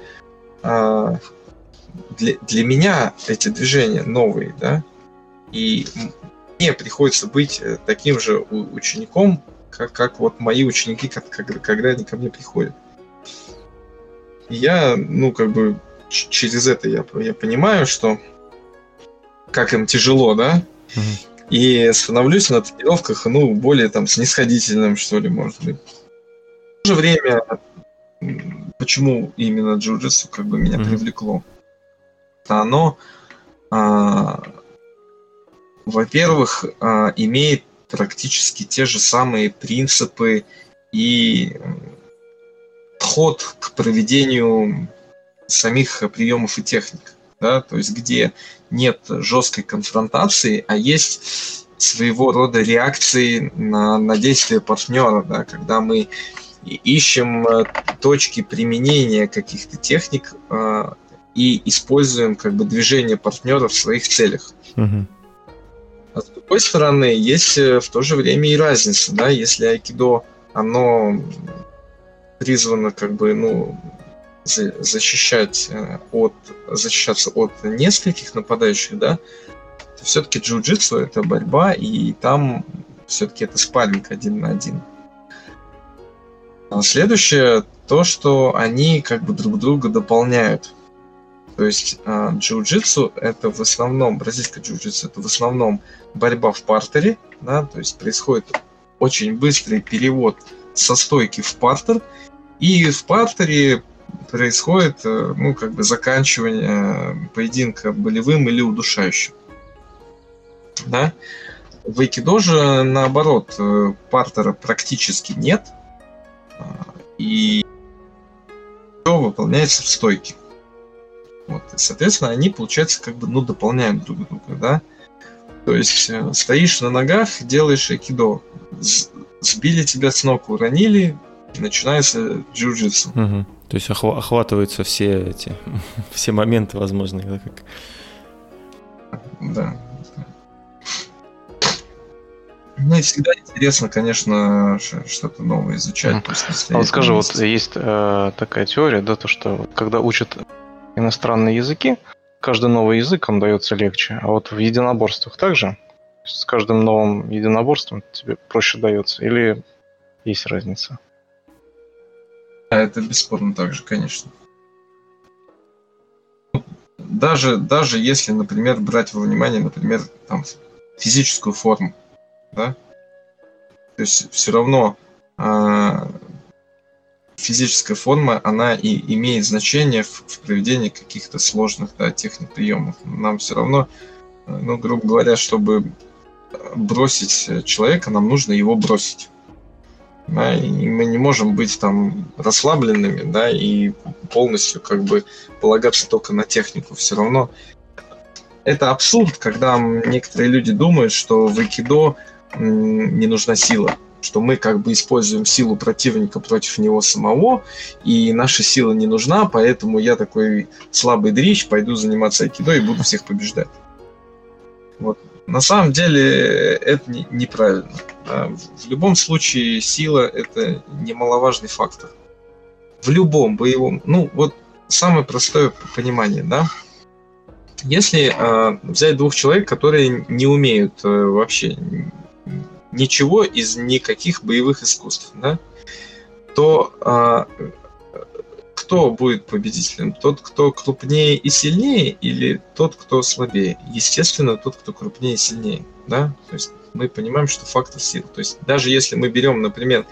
а, для, для меня эти движения новые, да, и мне приходится быть э, таким же учеником, как, как вот мои ученики, как, как, когда они ко мне приходят. И я, ну, как бы через это я, я понимаю, что как им тяжело, да, mm-hmm. и становлюсь на тренировках, ну, более там снисходительным, что ли, может быть. В то же время, почему именно джиу-джитсу как бы меня mm-hmm. привлекло? Оно, а, во-первых, а, имеет практически те же самые принципы и подход к проведению самих приемов и техник, да, то есть где нет жесткой конфронтации, а есть своего рода реакции на, на действия партнера, да, когда мы ищем э, точки применения каких-то техник, а, и используем как бы движение партнера в своих целях. Угу. А с другой стороны, есть э, в то же время и разница, да, если айкидо, оно призвано как бы, ну, защищать э, от, защищаться от нескольких нападающих, да, то все-таки джиу-джитсу это борьба, и там все-таки это спарринг один на один. А следующее, то, что они как бы друг друга дополняют. То есть э, джиу-джитсу это в основном, бразильское джиу-джитсу это в основном борьба в партере, да, то есть происходит очень быстрый перевод со стойки в партер, и в партере происходит, э, ну, как бы заканчивание поединка болевым или удушающим. Да? В айкидо же, наоборот, э, партера практически нет, а, и все выполняется в стойке. Вот, и, соответственно, они, получается, как бы, ну, дополняют друг друга, да. То есть э, стоишь на ногах, делаешь айкидо, сбили тебя с ног, уронили, начинается джиу-джитсу. Угу. То есть охватываются все эти, все моменты возможные, да, как... Да. Ну и всегда интересно, конечно, что-то новое изучать. Mm. А вот скажи, вот есть э, такая теория, да, то что когда учат иностранные языки, каждый новый язык он дается легче, а вот в единоборствах также с каждым новым единоборством тебе проще дается или есть разница? Да, это бесспорно так же, конечно. Даже, даже если, например, брать во внимание, например, там, физическую форму, да, то есть все равно э, физическая форма, она и имеет значение в, в проведении каких-то сложных да, техник приемов. Нам все равно, ну, грубо говоря, чтобы бросить человека, нам нужно его бросить. Да, и мы не можем быть там расслабленными, да, и полностью как бы полагаться только на технику. Все равно это абсурд, когда некоторые люди думают, что в айкидо не нужна сила, что мы как бы используем силу противника против него самого, и наша сила не нужна, поэтому я такой слабый дрищ, пойду заниматься айкидо и буду всех побеждать. Вот. На самом деле это не, неправильно. В любом случае сила это немаловажный фактор. В любом боевом, ну вот самое простое понимание, да. Если э, взять двух человек, которые не умеют э, вообще ничего из никаких боевых искусств, да, то э, кто будет победителем? Тот, кто крупнее и сильнее, или тот, кто слабее? Естественно, тот, кто крупнее и сильнее. Да? То есть мы понимаем, что фактор сил. То есть даже если мы берем, например,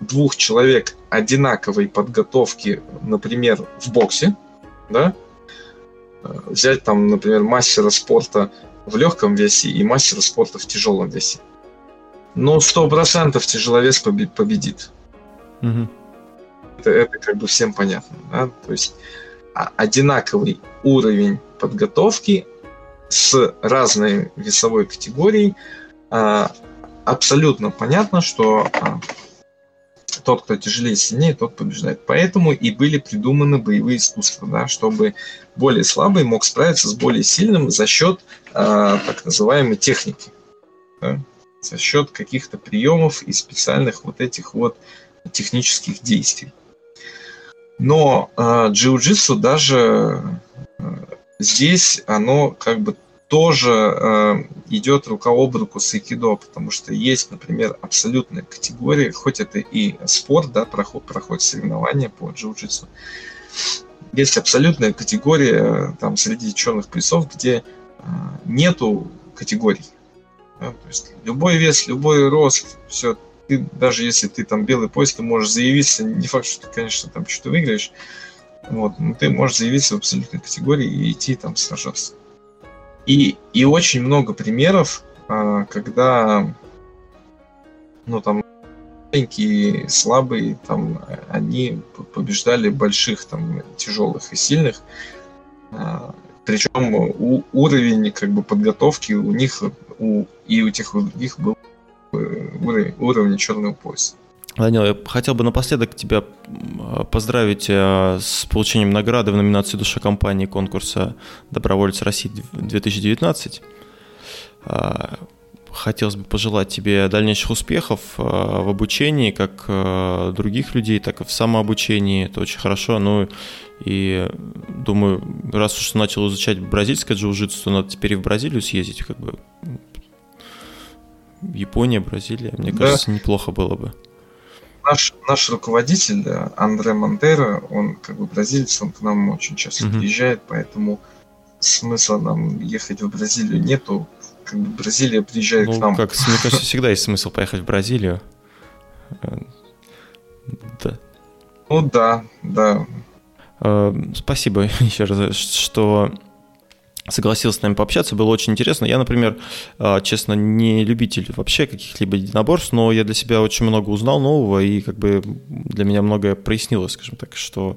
двух человек одинаковой подготовки, например, в боксе, да, взять там, например, мастера спорта в легком весе и мастера спорта в тяжелом весе. Но сто процентов тяжеловес победит. Угу это, это как бы всем понятно. Да? То есть а, одинаковый уровень подготовки с разной весовой категорией. А, абсолютно понятно, что а, тот, кто тяжелее и сильнее, тот побеждает. Поэтому и были придуманы боевые искусства, да, чтобы более слабый мог справиться с более сильным за счет э, так называемой техники, да, за счет каких-то приемов и специальных вот этих вот технических действий. Но э, джиу-джитсу даже э, здесь оно как бы тоже э, идет рука об руку с айкидо, потому что есть, например, абсолютная категория, хоть это и спорт, да, проход, проходит соревнования по джиу-джитсу, есть абсолютная категория там среди черных поясов, где э, нету категорий. Да, то есть любой вес, любой рост, все ты, даже если ты там белый пояс, ты можешь заявиться, не факт, что ты, конечно, там что-то выиграешь, вот, но ты можешь заявиться в абсолютной категории и идти там сражаться. И, и очень много примеров, а, когда, ну, там, маленькие, слабые, там, они побеждали больших, там, тяжелых и сильных, а, причем уровень, как бы, подготовки у них, и у тех, у них был уровень, уровня черного пояса. Данил, я хотел бы напоследок тебя поздравить э, с получением награды в номинации «Душа компании» конкурса «Доброволец России 2019». А, хотелось бы пожелать тебе дальнейших успехов э, в обучении, как э, других людей, так и в самообучении. Это очень хорошо. Ну и думаю, раз уж начал изучать бразильское джиу-джитсу, то надо теперь и в Бразилию съездить, как бы Япония, Бразилия, мне кажется, да. неплохо было бы. наш, наш руководитель Андре Монтера, он как бы бразилец, он к нам очень часто mm-hmm. приезжает, поэтому смысла нам ехать в Бразилию нету. Как бы Бразилия приезжает ну, к нам. Как, мне кажется, всегда есть смысл поехать в Бразилию. Да. Ну да, да. Э, спасибо еще раз, что согласился с нами пообщаться, было очень интересно. Я, например, э, честно, не любитель вообще каких-либо единоборств, но я для себя очень много узнал нового, и как бы для меня многое прояснилось, скажем так, что,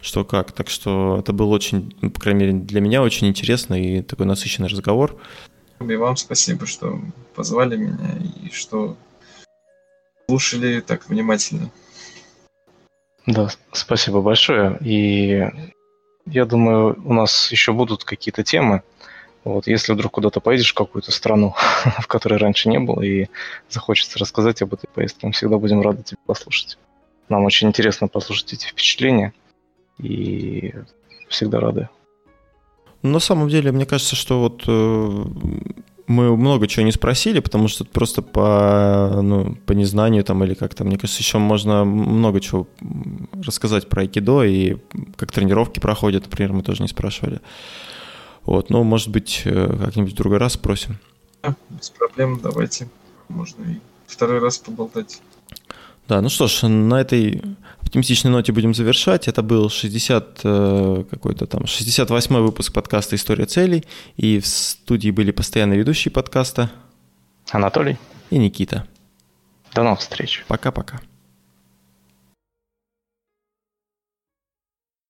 что как. Так что это был очень, ну, по крайней мере, для меня очень интересный и такой насыщенный разговор. И вам спасибо, что позвали меня и что слушали так внимательно. Да, спасибо большое. И я думаю, у нас еще будут какие-то темы. Вот, если вдруг куда-то поедешь в какую-то страну, в которой раньше не был, и захочется рассказать об этой поездке, мы всегда будем рады тебя послушать. Нам очень интересно послушать эти впечатления, и всегда рады. На самом деле, мне кажется, что вот э, мы много чего не спросили, потому что просто по, ну, по незнанию там или как-то, мне кажется, еще можно много чего рассказать про айкидо и как тренировки проходят, например, мы тоже не спрашивали. Вот, но, может быть, э, как-нибудь в другой раз спросим. Да, без проблем, давайте. Можно и второй раз поболтать. Да, ну что ж, на этой оптимистичной ноте будем завершать. Это был 60 э, какой-то там 68 выпуск подкаста «История целей». И в студии были постоянные ведущие подкаста Анатолий и Никита. До новых встреч. Пока-пока.